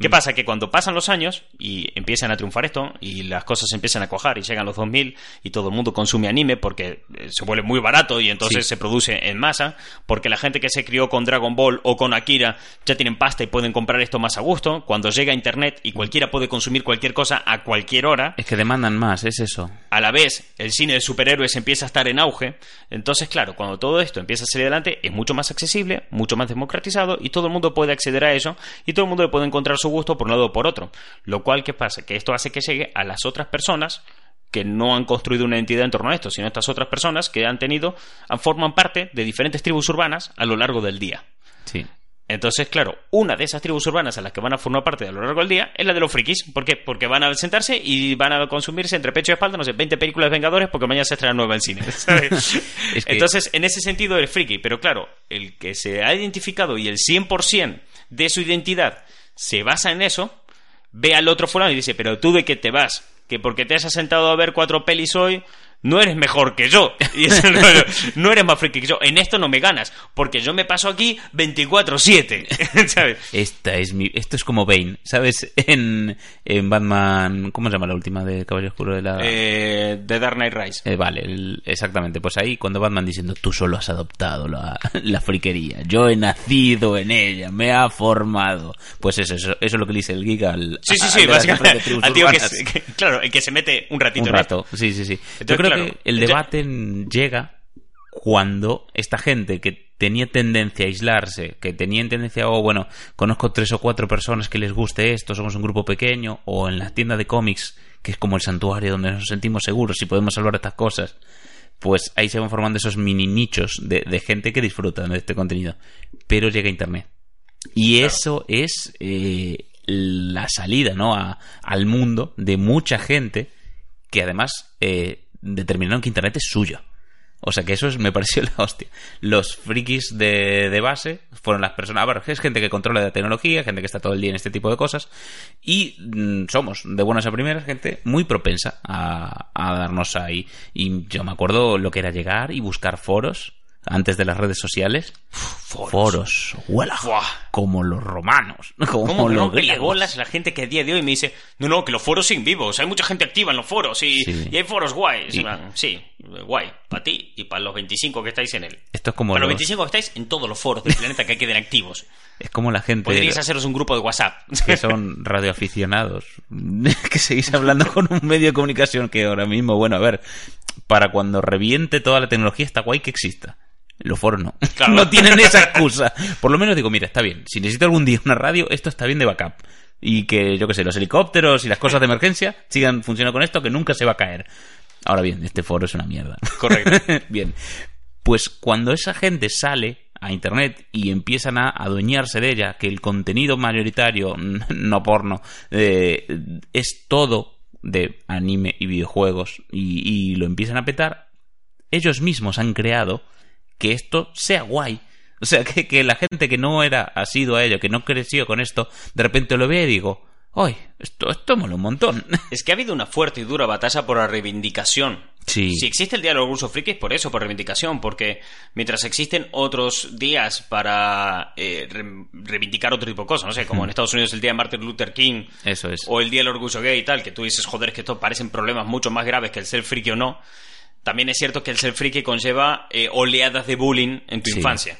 ¿Qué pasa? Que cuando pasan los años y empiezan a triunfar esto y las cosas empiezan a cuajar y llegan los 2000 y todo el mundo consume anime porque eh, se vuelve muy barato y entonces Sí. se produce en masa, porque la gente que se crió con Dragon Ball o con Akira ya tienen pasta y pueden comprar esto más a gusto. Cuando llega Internet y cualquiera puede consumir cualquier cosa a cualquier hora, Es que demandan más, es eso. a la vez el cine de superhéroes empieza a estar en auge. Entonces, claro, cuando todo esto empieza a salir adelante, es mucho más accesible, mucho más democratizado y todo el mundo puede acceder a eso y todo el mundo le puede encontrar su gusto por un lado o por otro. Lo cual, ¿qué pasa? Que esto hace que llegue a las otras personas que no han construido una identidad en torno a esto, sino estas otras personas que han tenido, forman parte de diferentes tribus urbanas a lo largo del día. Sí. Entonces, claro, una de esas tribus urbanas a las que van a formar parte a lo largo del día es la de los frikis. ¿Por qué? Porque van a sentarse y van a consumirse entre pecho y espalda, no sé, 20 películas de Vengadores porque mañana se estrena nueva en cine. ¿sabes? Es que- Entonces, en ese sentido eres friki. Pero claro, el que se ha identificado y el 100% de su identidad se basa en eso, ve al otro fulano y dice, pero tú de qué te vas? Que porque te has sentado a ver cuatro pelis hoy, no eres mejor que yo. Y eso no, no eres más friki que yo. En esto no me ganas, porque yo me paso aquí 24-7. ¿Sabes? Esta es mi... Esto es como Bane, ¿sabes? En, en Batman... ¿Cómo se llama la última de Caballo Oscuro de la... Eh, The Dark Knight Rise. Eh, vale, el- exactamente. Pues ahí cuando Batman diciendo, tú solo has adoptado la, la friquería, yo he nacido en ella, me ha formado. Pues eso, eso, eso es lo que le dice el geek al... Sí, sí, sí, de básicamente. Al tío que, claro, el que se mete un ratito Un en esto. rato, sí, sí, sí. Yo creo claro, que el ya- debate llega cuando esta gente que tenía tendencia a aislarse, que tenía tendencia, o bueno, conozco tres o cuatro personas que les guste esto, somos un grupo pequeño, o en la tienda de cómics, que es como el santuario donde nos sentimos seguros y podemos salvar estas cosas, pues ahí se van formando esos mini nichos de, de gente que disfrutan de este contenido. Pero llega Internet. Y eso es eh, la salida ¿no? A- al mundo de mucha gente que además eh, determinaron que Internet es suyo. O sea que eso es- me pareció la hostia. Los frikis de, de base fueron las personas. A ver, es gente que controla la tecnología, gente que está todo el día en este tipo de cosas. Y mm, somos, de buenas a primeras, gente muy propensa a darnos ahí. Y yo me acuerdo lo que era llegar y buscar foros antes de las redes sociales. Foros. Huela. Buah. Como los romanos. Como ¿Cómo me los griegos. la gente que a día de hoy me dice, no, no, que los foros siguen vivos, hay mucha gente activa en los foros y, Sí. y hay foros guays. Y- Sí, guay, para ti y para los 25 que estáis en él. Esto es como Para los los- 25 que estáis en todos los foros del planeta que queden activos. Es como la gente Podríais haceros un grupo de WhatsApp. que son radioaficionados, que seguís hablando con un medio de comunicación que ahora mismo, bueno, a ver, para cuando reviente toda la tecnología está guay que exista. Los foros no. Claro. no tienen esa excusa. Por lo menos digo, mira, está bien. Si necesito algún día una radio, esto está bien de backup. Y que, yo qué sé, los helicópteros y las cosas de emergencia sigan funcionando con esto, que nunca se va a caer. Ahora bien, este foro es una mierda. Correcto. bien. Pues cuando esa gente sale a internet y empiezan a adueñarse de ella, que el contenido mayoritario, no porno, eh, es todo de anime y videojuegos y, y lo empiezan a petar, ellos mismos han creado que esto sea guay. O sea, que, que la gente que no era asido a ello, que no creció con esto, de repente lo ve y digo, ¡ay! Esto, esto mola un montón. Es que ha habido una fuerte y dura batalla por la reivindicación. Sí. Si existe el Día de los Rusos Friki es por eso, por reivindicación, porque mientras existen otros días para eh, re- reivindicar otro tipo de cosas, no sé, como en Estados Unidos el Día de Martin Luther King Eso es. o el Día del Orgullo Gay y tal, que tú dices, joder, es que esto parecen problemas mucho más graves que el ser friki o no, también es cierto que el ser friki conlleva eh, oleadas de bullying en tu Sí. infancia.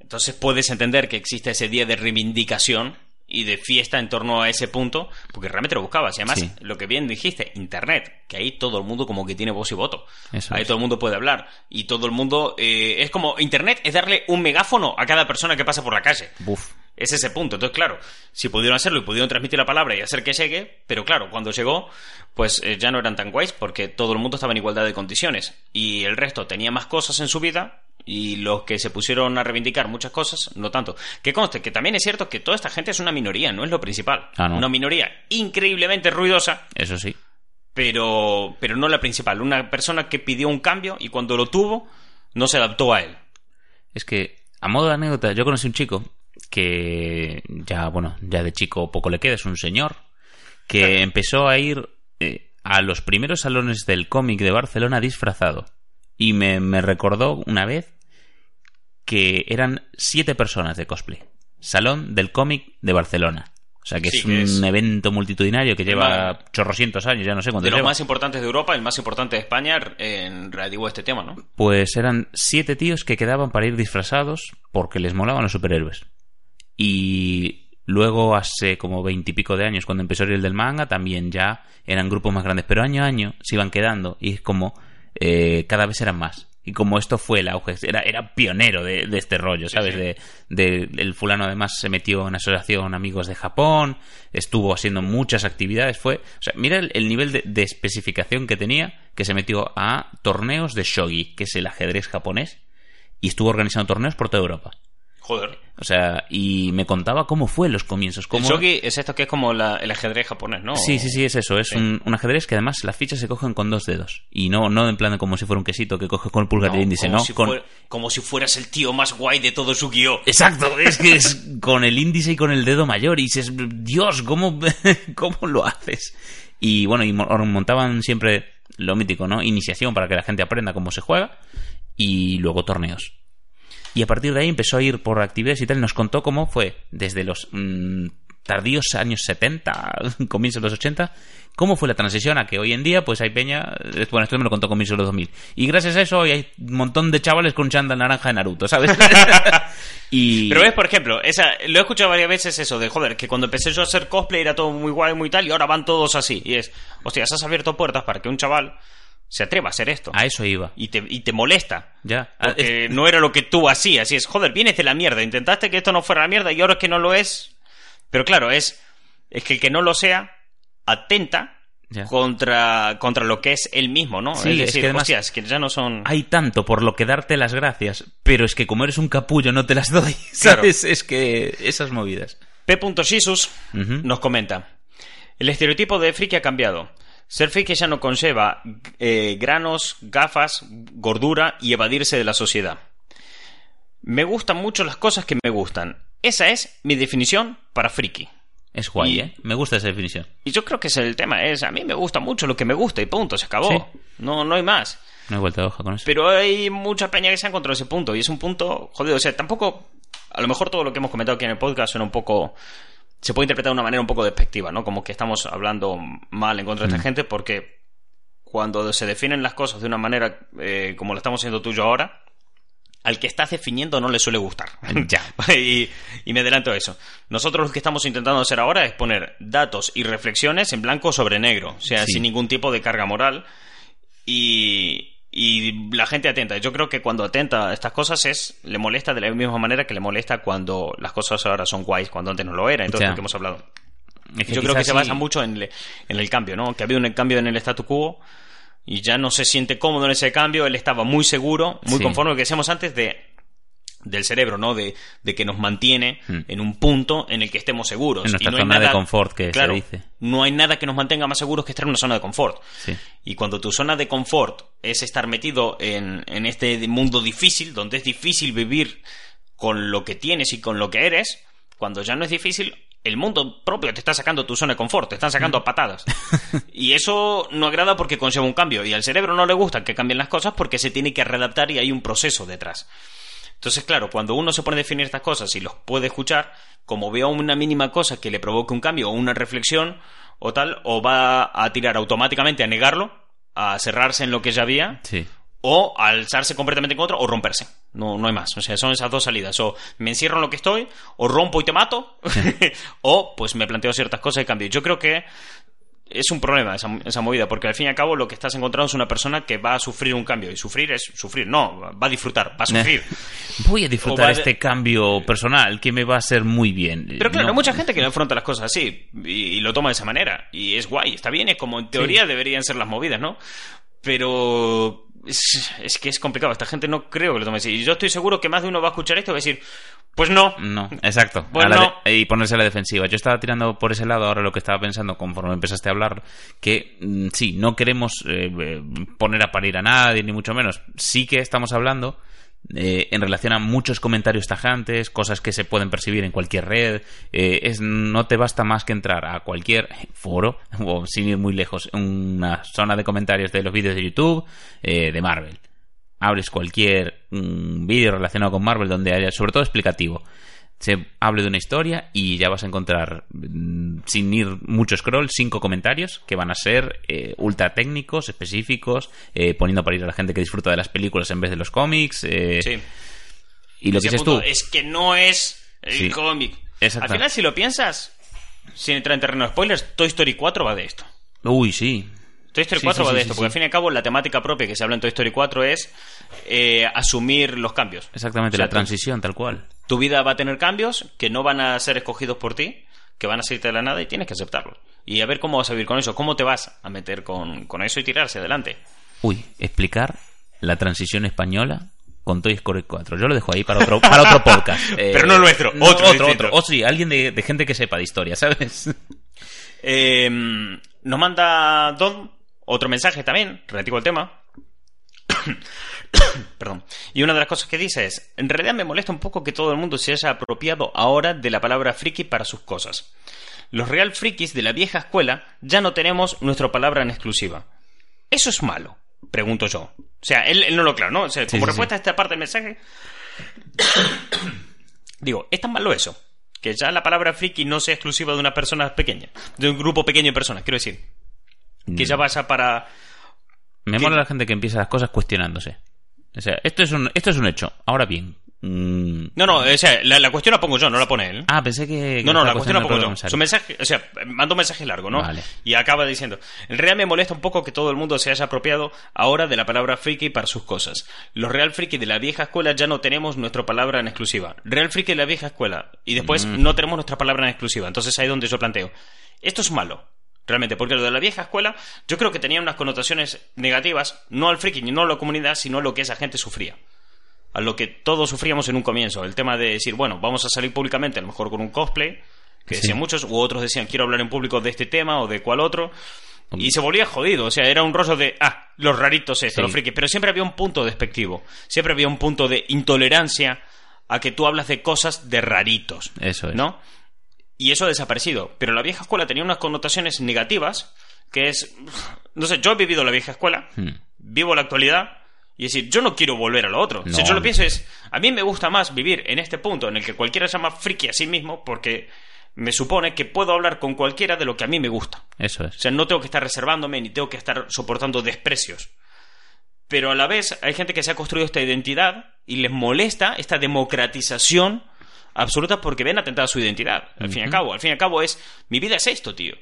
Entonces puedes entender que existe ese día de reivindicación y de fiesta en torno a ese punto, porque realmente lo buscabas. Y además, Sí. lo que bien dijiste, Internet, que ahí todo el mundo como que tiene voz y voto. Eso ahí es. todo el mundo puede hablar. Y todo el mundo... eh, es como Internet, es darle un megáfono a cada persona que pasa por la calle. Buf. Es ese punto. Entonces, claro, si pudieron hacerlo y pudieron transmitir la palabra y hacer que llegue, pero claro, cuando llegó, pues eh, ya no eran tan guays porque todo el mundo estaba en igualdad de condiciones. Y el resto tenía más cosas en su vida y los que se pusieron a reivindicar muchas cosas, no tanto. Que conste que también es cierto que toda esta gente es una minoría, no es lo principal. Ah, ¿no? Una minoría increíblemente ruidosa, Eso sí. pero, pero no la principal. Una persona que pidió un cambio y cuando lo tuvo, no se adaptó a él. Es que, a modo de anécdota, yo conocí un chico que ya, bueno, ya de chico poco le queda, es un señor, que empezó a ir eh, a los primeros salones del cómic de Barcelona disfrazado. Y me, me recordó una vez que eran siete personas de cosplay. Salón del cómic de Barcelona. O sea que Sí, es un es- evento multitudinario que lleva Más- chorrocientos años, ya no sé cuánto De los lleva. más importantes de Europa, el más importante de España, en relativo a este tema, ¿no? Pues eran siete tíos que quedaban para ir disfrazados porque les molaban los superhéroes. Y luego, hace como veintipico de años, cuando empezó el del manga, también ya eran grupos más grandes. Pero año a año se iban quedando y es como eh, cada vez eran más. Y como esto fue el auge, era, era pionero de, de este rollo, ¿sabes? sí. De, de- el fulano además se metió en asociación Amigos de Japón, estuvo haciendo muchas actividades, fue... O sea, mira el, el nivel de, de especificación que tenía, que se metió a torneos de shogi, que es el ajedrez japonés, y estuvo organizando torneos por toda Europa. Joder. O sea, y me contaba cómo fue los comienzos, cómo... El shogi es esto que es como la- el ajedrez japonés, ¿no? Sí, sí, sí, es eso. Es Sí. un, un ajedrez que además las fichas se cogen con dos dedos. Y no, no en plan de como si fuera un quesito que coges con el pulgar No, y el índice, como ¿no? Si Con- fuera- como si fueras el tío más guay de todo su guion. Exacto, es que es con el índice y con el dedo mayor. Y dices, Dios, ¿cómo, cómo lo haces? Y bueno, y mo- montaban siempre lo mítico, ¿no? Iniciación para que la gente aprenda cómo se juega. Y luego torneos. Y a partir de ahí empezó a ir por actividades y tal. Nos contó cómo fue desde los mm, tardíos años 70, comienzos de los 80, cómo fue la transición a que hoy en día pues hay peña, eh, bueno, esto me lo contó comienzos de los 2000. Y gracias a eso hoy hay un montón de chavales con chándal naranja de Naruto, ¿sabes? y Pero ves, por ejemplo, esa, lo he escuchado varias veces eso de, joder, que cuando empecé yo a hacer cosplay era todo muy guay, muy tal, y ahora van todos así. Y es, hostia, has abierto puertas para que un chaval se atreva a hacer esto. a eso iba. Y te, y te molesta. Ya. Porque no era lo que tú hacías. Y es, joder, vienes de la mierda. Intentaste que esto no fuera la mierda y ahora es que no lo es. Pero claro, es, es que el que no lo sea atenta Ya. contra, contra lo que es él mismo, ¿no? Sí, es es decir, que además- es que ya no son... Hay tanto por lo que darte las gracias, pero es que como eres un capullo no te las doy, Claro. ¿sabes? Es que esas movidas. P.Jesus Ujú. nos comenta: El estereotipo de friki ha cambiado. Ser friki ya no conlleva eh, granos, gafas, gordura y evadirse de la sociedad. Me gustan mucho las cosas que me gustan. Esa es mi definición para friki. Es guay, Y- ¿eh? Me gusta esa definición. Y yo creo que ese es el tema. Es a mí me gusta mucho lo que me gusta y punto, se acabó. Sí. No, no hay más. No he vuelto de hoja con eso. Pero hay mucha peña que se ha encontrado ese punto y es un punto jodido. O sea, tampoco. A lo mejor todo lo que hemos comentado aquí en el podcast suena un poco. Se puede interpretar de una manera un poco despectiva, ¿no? Como que estamos hablando mal en contra de esta gente porque cuando se definen las cosas de una manera eh, como lo estamos haciendo tú y yo ahora, al que estás definiendo no le suele gustar. Ya. y, y me adelanto a eso. Nosotros lo que estamos intentando hacer ahora es poner datos y reflexiones en blanco sobre negro, o sea, Sí. sin ningún tipo de carga moral. Y, y la gente atenta. Yo creo que cuando atenta a estas cosas es le molesta de la misma manera que le molesta cuando las cosas ahora son guays, cuando antes no lo era. Entonces, Ya. lo que hemos hablado. Es que Yo creo que se basa mucho en, le- en el cambio, ¿no? Que ha habido un cambio en el statu quo y ya no se siente cómodo en ese cambio. Él estaba muy seguro, muy Sí. conforme, lo que decíamos antes, de del cerebro, ¿no? De, de que nos mantiene Mm. en un punto en el que estemos seguros. En nuestra Y no hay zona de nada- confort, que se dice. No hay nada que nos mantenga más seguros que estar en una zona de confort. Sí. Y cuando tu zona de confort es estar metido en, en este mundo difícil, donde es difícil vivir con lo que tienes y con lo que eres, cuando ya no es difícil, el mundo propio te está sacando tu zona de confort, te están sacando a patadas. Y eso no agrada porque conlleva un cambio. Y al cerebro no le gusta que cambien las cosas porque se tiene que readaptar y hay un proceso detrás. Entonces, claro, cuando uno se pone a definir estas cosas y los puede escuchar, como veo una mínima cosa que le provoque un cambio o una reflexión o tal, o va a tirar automáticamente a negarlo, a cerrarse en lo que ya había, Sí. o a alzarse completamente con otro, o romperse. No, no hay más. O sea, son esas dos salidas. O me encierro en lo que estoy, o rompo y te mato, o pues me planteo ciertas cosas y cambio. Yo creo que es un problema esa, esa movida, porque al fin y al cabo lo que estás encontrando es una persona que va a sufrir un cambio. Y sufrir es sufrir, no, va a disfrutar, va a sufrir. Voy a disfrutar este cambio personal que me va a hacer muy bien. Pero claro, No- hay mucha gente que no afronta las cosas así y, y lo toma de esa manera. Y es guay, está bien, es como en teoría deberían ser las movidas, ¿no? Pero es, es que es complicado, esta gente no creo que lo tome así. Y yo estoy seguro que más de uno va a escuchar esto y va a decir, pues no. No, exacto. Pues no. de- y ponerse a la defensiva. Yo estaba tirando por ese lado ahora lo que estaba pensando conforme empezaste a hablar, que mm, sí, no queremos eh, eh, poner a parir a nadie, ni mucho menos. Sí que estamos hablando eh, en relación a muchos comentarios tajantes, cosas que se pueden percibir en cualquier red. eh, es, no te basta más que entrar a cualquier foro, o sin ir muy lejos, una zona de comentarios de los vídeos de YouTube eh, de Marvel abres cualquier mm, vídeo relacionado con Marvel donde haya, sobre todo explicativo, se hable de una historia y ya vas a encontrar, mm, sin ir mucho scroll, cinco comentarios que van a ser eh, ultra técnicos, específicos, eh, poniendo para ir a la gente que disfruta de las películas en vez de los cómics. eh, Sí. Y lo que dices tú, Es que no es el Sí. cómic. Exacto. Al final, si lo piensas, sin entrar en terreno de spoilers, Toy Story 4 va de esto. uy, sí, Toy Story Sí, 4 sí, va de sí, esto, porque al fin y al cabo la temática propia que se habla en Toy Story 4 es eh, asumir los cambios. exactamente, O sea, la transición, tal cual. Tu vida va a tener cambios que no van a ser escogidos por ti, que van a salirte de la nada y tienes que aceptarlos. Y a ver cómo vas a vivir con eso, cómo te vas a meter con, con eso y tirarse adelante. Uy, explicar la transición española con Toy Story 4. Yo lo dejo ahí para otro, para otro podcast. Eh, Pero no nuestro, otro otro, otro. O sí, alguien de, de gente que sepa de historia, ¿sabes? Eh, nos manda Don otro mensaje también, relativo al tema. Perdón. Y una de las cosas que dice es, en realidad me molesta un poco que todo el mundo se haya apropiado ahora de la palabra friki para sus cosas. Los real frikis de la vieja escuela ya no tenemos nuestra palabra en exclusiva. ¿Eso es malo? Pregunto yo. O sea, él, él no lo claro, ¿no? O sea, como sí, respuesta a esta parte del mensaje, digo, ¿es tan malo eso? Que ya la palabra friki no sea exclusiva de una persona pequeña, de un grupo pequeño de personas, quiero decir. Que ya pasa para... Me ¿Qué? mola la gente que empieza las cosas cuestionándose. O sea, esto es un, esto es un hecho. Ahora bien. mm, No, no, o sea, la, la cuestión la pongo yo, no la pone él. Ah, pensé que. No, no, la cuestión la pongo yo. Su mensaje, o sea, manda un mensaje largo, ¿no? Vale. Y acaba diciendo, en realidad me molesta un poco que todo el mundo se haya apropiado ahora de la palabra friki para sus cosas. Los real friki de la vieja escuela ya no tenemos nuestra palabra en exclusiva. Real friki de la vieja escuela. Y después Mm. no tenemos nuestra palabra en exclusiva. Entonces ahí es donde yo planteo. Esto es malo. Realmente, porque lo de la vieja escuela, yo creo que tenía unas connotaciones negativas, no al friki ni no a la comunidad, sino a lo que esa gente sufría a lo que todos sufríamos en un comienzo. El tema de decir, bueno, vamos a salir públicamente, a lo mejor con un cosplay, que decían Sí. muchos, u otros decían, quiero hablar en público de este tema o de cuál otro. Y se volvía jodido, o sea, era un rollo de, ah, los raritos estos, Sí. los frikis. Pero siempre había un punto despectivo, siempre había un punto de intolerancia a que tú hablas de cosas de raritos. Eso es. ¿No? Y eso ha desaparecido. Pero la vieja escuela tenía unas connotaciones negativas, que es, no sé, yo he vivido la vieja escuela, Hmm. vivo la actualidad y decir, yo no quiero volver a lo otro. Si yo lo pienso es, a mí me gusta más vivir en este punto en el que cualquiera se llama friki a sí mismo porque me supone que puedo hablar con cualquiera de lo que a mí me gusta. Eso O es. sea, no tengo que estar reservándome ni tengo que estar soportando desprecios. Pero a la vez hay gente que se ha construido esta identidad y les molesta esta democratización absoluta porque ven atentada su identidad. Al fin y al cabo, al fin y al cabo es, mi vida es esto, tío.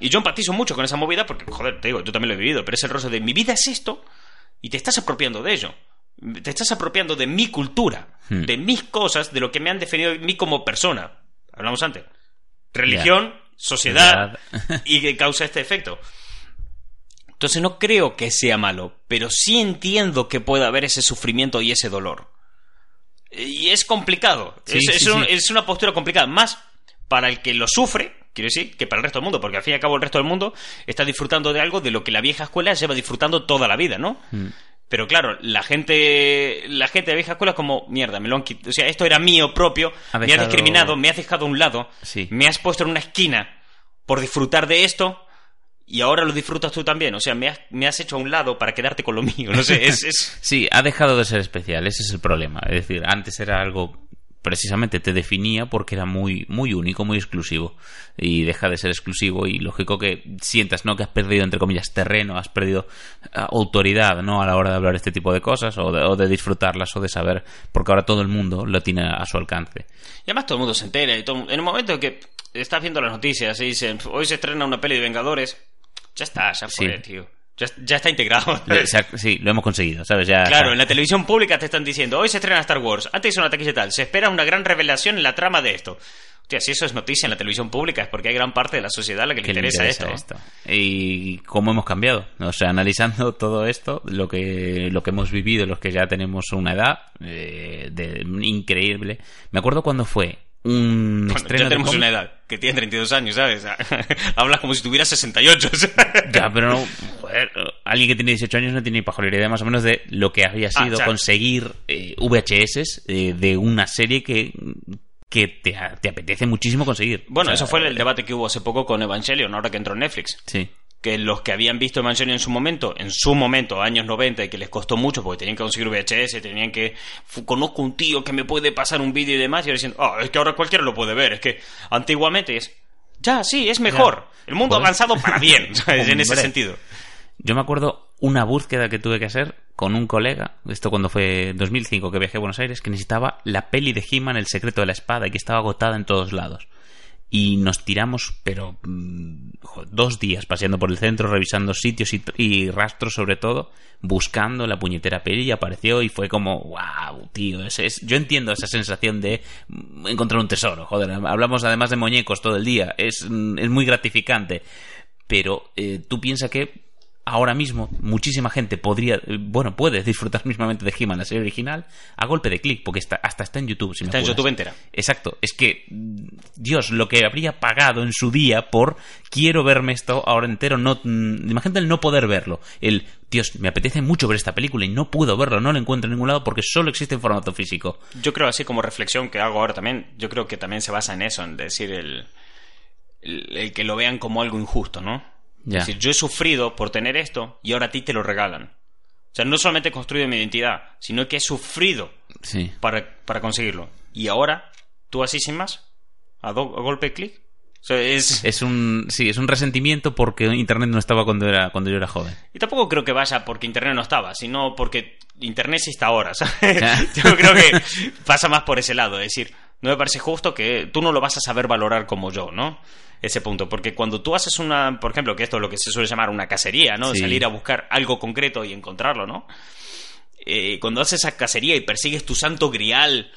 Y yo empatizo mucho con esa movida porque, joder, te digo, yo también lo he vivido, pero es el rostro de mi vida es esto y te estás apropiando de ello. Te estás apropiando de mi cultura, Hmm. de mis cosas, de lo que me han definido a mí como persona. Hablamos antes. Religión, sociedad, y que causa este efecto. Entonces no creo que sea malo, pero sí entiendo que pueda haber ese sufrimiento y ese dolor. Y es complicado. Sí, es, sí, es un- sí. es una postura complicada, más para el que lo sufre, quiero decir, que para el resto del mundo, porque al fin y al cabo el resto del mundo está disfrutando de algo de lo que la vieja escuela lleva disfrutando toda la vida, ¿no? Mm. Pero claro, la gente, la gente de vieja escuela es como, mierda, me lo han quitado. O sea, esto era mío propio, Ha me has discriminado, me has dejado a un lado, Sí. me has puesto en una esquina por disfrutar de esto y ahora lo disfrutas tú también. O sea, me has, me has hecho a un lado para quedarte con lo mío. No sé, es... es... Sí, ha dejado de ser especial, ese es el problema. Es decir, antes era algo precisamente te definía porque era muy muy único, muy exclusivo y deja de ser exclusivo y lógico que sientas no que has perdido entre comillas terreno, has perdido ah, autoridad, ¿no? a la hora de hablar este tipo de cosas o de, o de disfrutarlas o de saber, porque ahora todo el mundo lo tiene a su alcance. Y además todo el mundo se entera. Y todo- en un momento que estás viendo las noticias y dicen, hoy se estrena una peli de Vengadores, ya está, ya fue, Sí. tío. Ya, ya está integrado. Sí, lo hemos conseguido, ¿sabes? Ya Claro, en la televisión pública te están diciendo, hoy se estrena Star Wars, antes hizo una taquilla tal, se espera una gran revelación en la trama de esto. Hostia, si eso es noticia en la televisión pública es porque hay gran parte de la sociedad a la que, que le le interesa, interesa esto. esto. Y cómo hemos cambiado. O sea, analizando todo esto, lo que, lo que hemos vivido, los que ya tenemos una edad eh, de, increíble. Me acuerdo cuando fue un Bueno, estreno ya tenemos una edad, que tiene 32 años, ¿sabes? Hablas como si tuviera 68. Ya, pero no, joder, alguien que tiene 18 años no tiene ni pajolera idea más o menos de lo que había Ah, sido conseguir eh, VHS eh, de una serie que, que te, te apetece muchísimo conseguir. Bueno, O sea, eso fue el debate que hubo hace poco con Evangelion, ahora que entró en Netflix. Sí. Que los que habían visto Evangelion en su momento, en su momento, años 90, y que les costó mucho porque tenían que conseguir VHS, tenían que... Conozco un tío que me puede pasar un vídeo y demás, y ahora diciendo, ah, es que ahora cualquiera lo puede ver, es que antiguamente es... Ya, sí, es mejor. El mundo ha avanzado para bien, ¿sabes? En ese sentido. Yo me acuerdo una búsqueda que tuve que hacer con un colega, esto cuando fue 2005 que viajé a Buenos Aires, que necesitaba la peli de He-Man, El secreto de la espada, y que estaba agotada en todos lados. Y nos tiramos, pero mm, dos días paseando por el centro, revisando sitios y, rastros sobre todo, buscando la puñetera peli y apareció y fue como, wow, tío, es, yo entiendo esa sensación de mm, encontrar un tesoro, joder, hablamos además de muñecos todo el día, es, mm, es muy gratificante, pero eh, tú piensas que ahora mismo muchísima gente podría, eh, bueno, puede disfrutar mismamente de He-Man, la serie original, a golpe de clic, porque está, hasta está en YouTube. Si me Está en. YouTube entera. Exacto, es que, Dios, lo que habría pagado en su día por quiero verme esto ahora entero, no, mm, imagínate el no poder verlo, el, Dios, me apetece mucho ver esta película y no puedo verlo, no lo encuentro en ningún lado porque solo existe en formato físico. Yo creo, así como reflexión que hago ahora también, yo creo que también se basa en eso, en decir el, el, el que lo vean como algo injusto, ¿no? Es decir, yo he sufrido por tener esto y ahora a ti te lo regalan. O sea, no solamente he construido mi identidad, sino que he sufrido Sí. para, para conseguirlo. Y ahora, tú así sin más, a, do- a golpe de clic. O sea, es... Es un, sí, es un resentimiento porque Internet no estaba cuando, era, cuando yo era joven. Y tampoco creo que vaya porque Internet no estaba, sino porque Internet sí está ahora, ¿sabes? Yo creo que pasa más por ese lado. Es decir, no me parece justo que tú no lo vas a saber valorar como yo, ¿no? Ese punto. Porque cuando tú haces una, por ejemplo, que esto es lo que se suele llamar una cacería, ¿no? Sí. Salir a buscar algo concreto y encontrarlo, ¿no? Eh, cuando haces esa cacería y persigues tu santo grial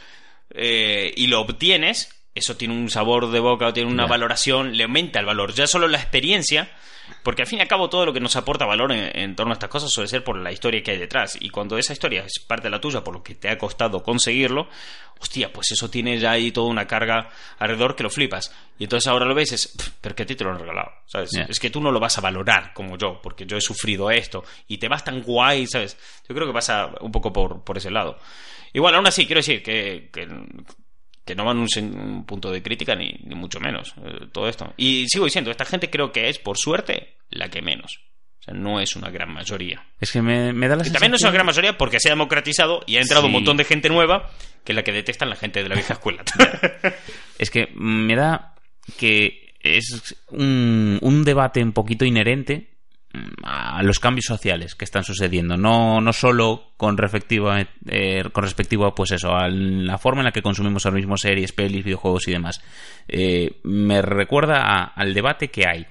eh, y lo obtienes, eso tiene un sabor de boca, tiene una valoración, le aumenta el valor. Ya solo la experiencia, porque al fin y al cabo todo lo que nos aporta valor en, en torno a estas cosas suele ser por la historia que hay detrás. Y cuando esa historia es parte de la tuya, por lo que te ha costado conseguirlo, hostia, pues eso tiene ya ahí toda una carga alrededor que lo flipas. Y entonces ahora lo ves es, "Pff, pero que a ti te lo han regalado. Es que tú no lo vas a valorar como yo, porque yo he sufrido esto y te vas tan guay, ¿sabes? Yo creo que pasa un poco por, por ese lado. Igual, aún así, quiero decir que, que, que no van un, un punto de crítica ni, ni mucho menos eh, todo esto. Y sigo diciendo, esta gente creo que es, por suerte, la que menos. O sea, no es una gran mayoría. Es que me, me da la Y también no es una sensación- gran mayoría porque se ha democratizado y ha entrado Sí. un montón de gente nueva que es la que detestan la gente de la vieja escuela. Es que me da que es un, un debate un poquito inherente a los cambios sociales que están sucediendo. No, no solo con respectivo, eh, con respectivo a, pues eso, a la forma en la que consumimos ahora mismo series, pelis, videojuegos y demás. Eh, me recuerda a- al debate que hay.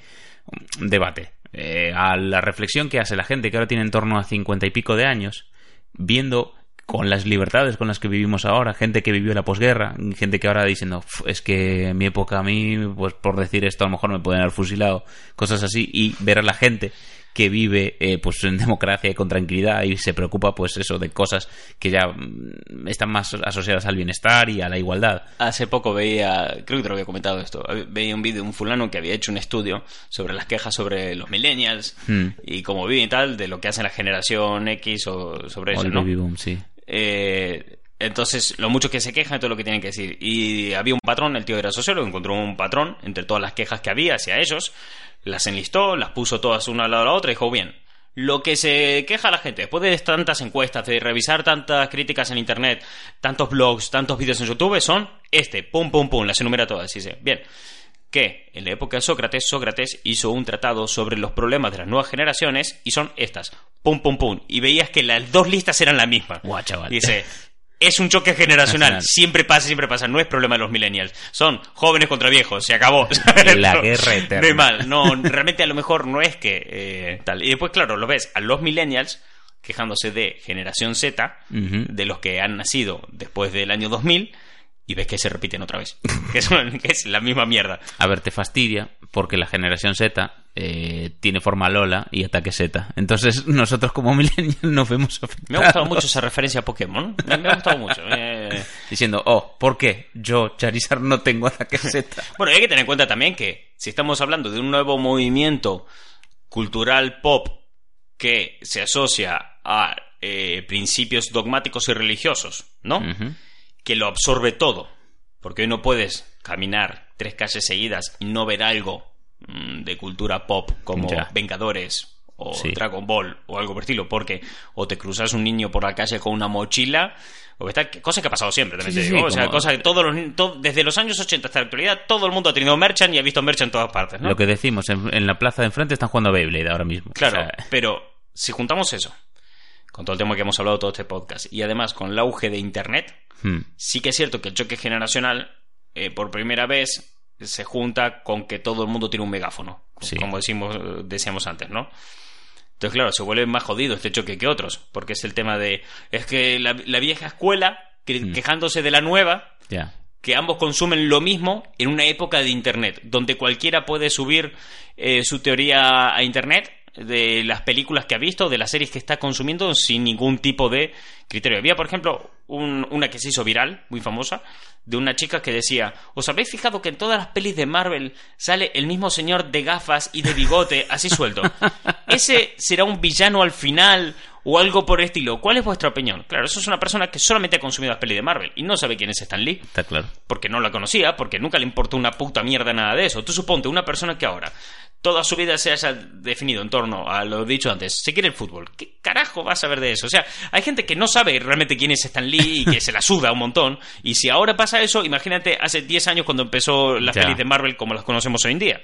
Debate. eh, a la reflexión que hace la gente que ahora tiene en torno a cincuenta y pico de años, viendo con las libertades con las que vivimos ahora, gente que vivió la posguerra, gente que ahora diciendo, es que en mi época a mí, pues por decir esto a lo mejor me pueden haber fusilado, cosas así, y ver a la gente que vive eh, pues en democracia y con tranquilidad y se preocupa pues eso de cosas que ya mm, están más asociadas al bienestar y a la igualdad. Hace poco veía, creo que te lo había comentado esto, veía un vídeo de un fulano que había hecho un estudio sobre las quejas sobre los millennials hmm. y cómo viven y tal, de lo que hace la generación X o sobre eso, ¿no? sí. Eh, entonces, lo mucho que se quejan y todo lo que tienen que decir. Y había un patrón, el tío era sociólogo, encontró un patrón entre todas las quejas que había hacia ellos las enlistó, las puso todas una al lado de la otra y dijo, bien, lo que se queja la gente después de tantas encuestas, de revisar tantas críticas en internet, tantos blogs, tantos vídeos en YouTube, son este, pum, pum, pum, las enumera todas. Dice, bien, que en la época de Sócrates, Sócrates hizo un tratado sobre los problemas de las nuevas generaciones y son estas, pum, pum, pum. Y veías que las dos listas eran la misma. Dice, es un choque generacional. Siempre pasa, siempre pasa. No es problema de los millennials. Son jóvenes contra viejos. Se acabó. La guerra eterna. No es mal. No, realmente a lo mejor no es que eh, tal. Y después, claro, lo ves a los millennials quejándose de generación Z, de los que han nacido después del año 2000 y ves que se repiten otra vez. que, es la misma mierda. A ver, te fastidia porque la generación Z eh, tiene forma Lola y ataque Z. Entonces nosotros como millennials nos vemos afectados. Me ha gustado mucho esa referencia a Pokémon. Me, ha gustado mucho. Eh. Diciendo, oh, ¿por qué yo, Charizard, no tengo ataque Z? bueno, hay que tener en cuenta también que si estamos hablando de un nuevo movimiento cultural pop que se asocia a eh, principios dogmáticos y religiosos, ¿no? Que lo absorbe todo. Porque hoy no puedes caminar tres calles seguidas y no ver algo mm, de cultura pop como Vengadores o Dragon Ball o algo por estilo, porque o te cruzas un niño por la calle con una mochila, o está, cosa que ha pasado siempre, también te digo. o sea, cosa que todos los, desde los años 80 hasta la actualidad, todo el mundo ha tenido merchant y ha visto merchant en todas partes. Lo que decimos, en, la plaza de enfrente están jugando Beyblade ahora mismo. Claro, pero si juntamos eso, con todo el tema que hemos hablado todo este podcast, y además con el auge de Internet, Hmm. Sí que es cierto que el choque generacional, eh, por primera vez, se junta con que todo el mundo tiene un megáfono, como decimos, decíamos antes, ¿no? Entonces, claro, se vuelve más jodido este choque que otros, porque es el tema de. Es que la, vieja escuela, hmm. quejándose de la nueva, que ambos consumen lo mismo en una época de Internet, donde cualquiera puede subir eh, su teoría a Internet de las películas que ha visto, de las series que está consumiendo sin ningún tipo de criterio. Había, por ejemplo, una que se hizo viral, muy famosa, de una chica que decía, ¿os habéis fijado que en todas las pelis de Marvel sale el mismo señor de gafas y de bigote así suelto? ¿Ese será un villano al final o algo por el estilo? ¿Cuál es vuestra opinión? Claro, eso es una persona que solamente ha consumido las pelis de Marvel y no sabe quién es Stan Lee. Está claro. Porque no la conocía, porque nunca le importó una puta mierda nada de eso. Tú suponte una persona que ahora toda su vida se haya definido en torno a lo dicho antes, se quiere el fútbol. ¿Qué carajo vas a saber de eso? O sea, hay gente que no sabe realmente quién es Stan Lee y que se la suda un montón. Y si ahora pasa eso, imagínate hace 10 años cuando empezó la pelis de Marvel como las conocemos hoy en día.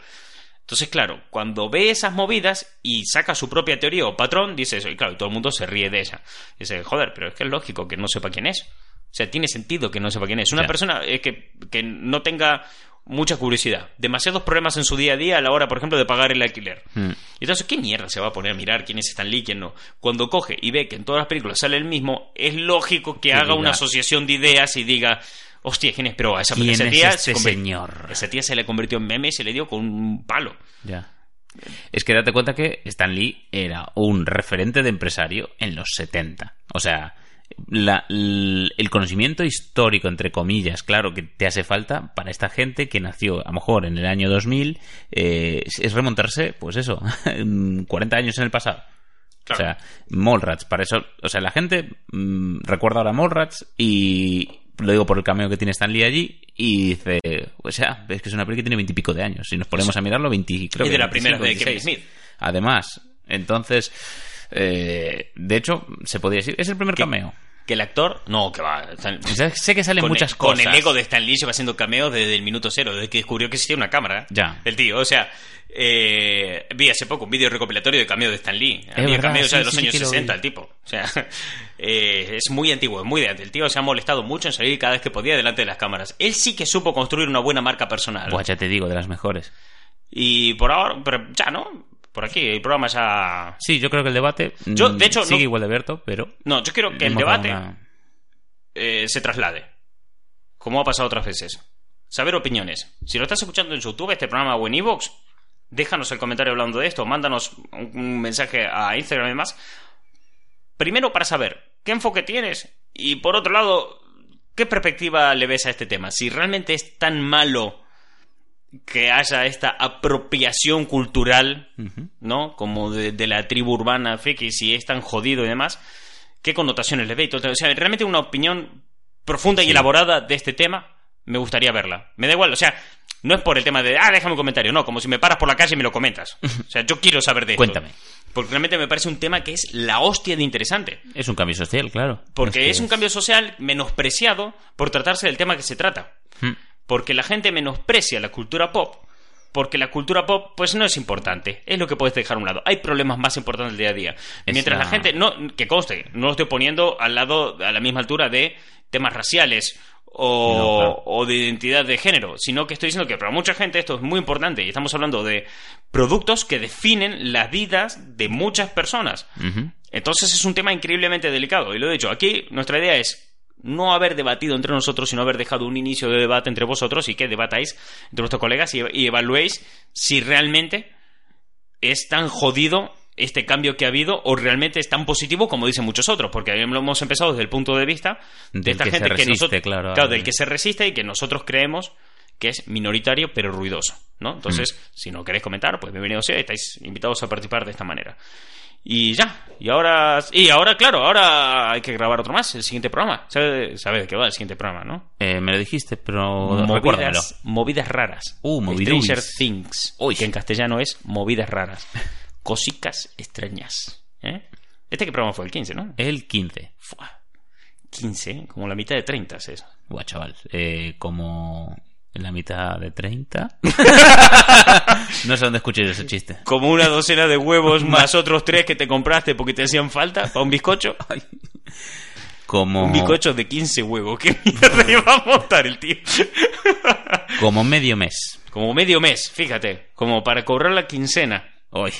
Entonces, claro, cuando ve esas movidas y saca su propia teoría o patrón, dice eso, y claro, y todo el mundo se ríe de ella. Dice, joder, pero es que es lógico que no sepa quién es. O sea, tiene sentido que no sepa quién es. Una persona eh, que, que no tenga mucha curiosidad, demasiados problemas en su día a día a la hora, por ejemplo, de pagar el alquiler. Y entonces, ¿qué mierda se va a poner a mirar quién es Stan Lee, quién no? Cuando coge y ve que en todas las películas sale el mismo, es lógico que haga una asociación de ideas y diga, hostia, ¿quién es? Pero a esa, ¿Quién tía, es este señor? esa tía se le convirtió en meme y se le dio con un palo. Ya. Es que date cuenta que Stan Lee era un referente de empresario en los 70. O sea, el conocimiento histórico, entre comillas, claro, que te hace falta para esta gente que nació a lo mejor en el año 2000, eh, es remontarse, pues eso, 40 años en el pasado. O sea, Molrats, para eso, o sea, la gente mm, recuerda ahora Molrats y lo digo por el cameo que tiene Stan Lee allí y dice, o sea, es que es una película que tiene veintipico de años. Si nos ponemos a mirarlo, 20, creo y de la primera de Kevin Smith. Además, entonces, eh, de hecho, se podría decir, es el primer cameo. que el actor no que va sé que salen muchas cosas con el ego de Stan Lee se va haciendo cameo desde el minuto cero desde que descubrió que existía una cámara ya. el tío. O sea eh, vi hace poco un vídeo recopilatorio de cameo de Stan Lee. Había cameo de los años 60 el tipo. O sea eh, es muy antiguo es muy de antes. El tío se ha molestado mucho en salir cada vez que podía delante de las cámaras. Él sí que supo construir una buena marca personal. Pues ya te digo de las mejores. Y por ahora pero ya no por aquí. El programa ya. Sí, yo creo que el debate Yo, de hecho, sigue no- igual de abierto, pero No, yo quiero que el debate una- eh, se traslade. Como ha pasado otras veces. Saber opiniones. Si lo estás escuchando en YouTube, este programa o en Evox, déjanos el comentario hablando de esto. Mándanos un, un mensaje a Instagram y demás. Primero, para saber qué enfoque tienes. Y por otro lado, qué perspectiva le ves a este tema. Si realmente es tan malo que haya esta apropiación cultural. ¿no? Como de, de la tribu urbana friki, si es tan jodido y demás, ¿qué connotaciones le ve? O sea, realmente una opinión profunda y elaborada de este tema, me gustaría verla. Me da igual, o sea, no es por el tema de, ah, déjame un comentario, no, como si me paras por la calle y me lo comentas. O sea, yo quiero saber de esto. Cuéntame. Porque realmente me parece un tema que es la hostia de interesante. Es un cambio social, claro. Porque que es un cambio social menospreciado por tratarse del tema que se trata. Porque la gente menosprecia la cultura pop. Porque la cultura pop, pues no es importante. Es lo que puedes dejar a un lado. Hay problemas más importantes del día a día. Es Mientras la la- gente, no, que conste, no lo estoy poniendo al lado, a la misma altura de temas raciales o, No, claro. o de identidad de género, sino que estoy diciendo que para mucha gente esto es muy importante y estamos hablando de productos que definen las vidas de muchas personas. Entonces es un tema increíblemente delicado. Y lo he dicho, aquí nuestra idea es no haber debatido entre nosotros, sino haber dejado un inicio de debate entre vosotros y que debatáis entre vuestros colegas y, y evaluéis si realmente es tan jodido este cambio que ha habido o realmente es tan positivo como dicen muchos otros, porque lo hemos empezado desde el punto de vista de Del esta que gente que nosotros, claro, del que se resiste y que nosotros creemos que es minoritario pero ruidoso, ¿no? Entonces, Mm. si no queréis comentar, pues bienvenido sea, estáis invitados a participar de esta manera. Y ya, y ahora, y ahora, claro, ahora hay que grabar otro más, el siguiente programa. ¿Sabes sabe de qué va el siguiente programa, no? Eh, me lo dijiste, pero recuérdamelo. Movidas, movidas raras. Uh. Stranger Things. Uy. Que en castellano es movidas raras. Cosicas extrañas. ¿eh? ¿Este qué programa fue? El 15, ¿no? El 15. Fua. 15, ¿eh? como la mitad de 30 es eso. Buah, chaval. Eh, como en la mitad de 30. no sé dónde escuché ese chiste. Como una docena de huevos más otros tres que te compraste porque te hacían falta para un bizcocho. Como, Un bizcocho de 15 huevos. ¿Qué mierda iba a montar el tío? como medio mes. Como medio mes, fíjate. Como para cobrar la quincena. Hoy.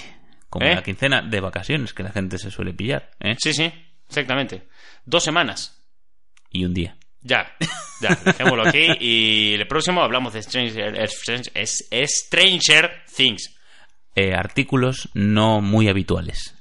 Como ¿Eh? la quincena de vacaciones que la gente se suele pillar. ¿eh? Sí, sí, exactamente. Dos semanas. Y un día. Ya, ya, dejémoslo aquí. Y el próximo hablamos de Stranger, es- Stranger Things. Eh, artículos no muy habituales.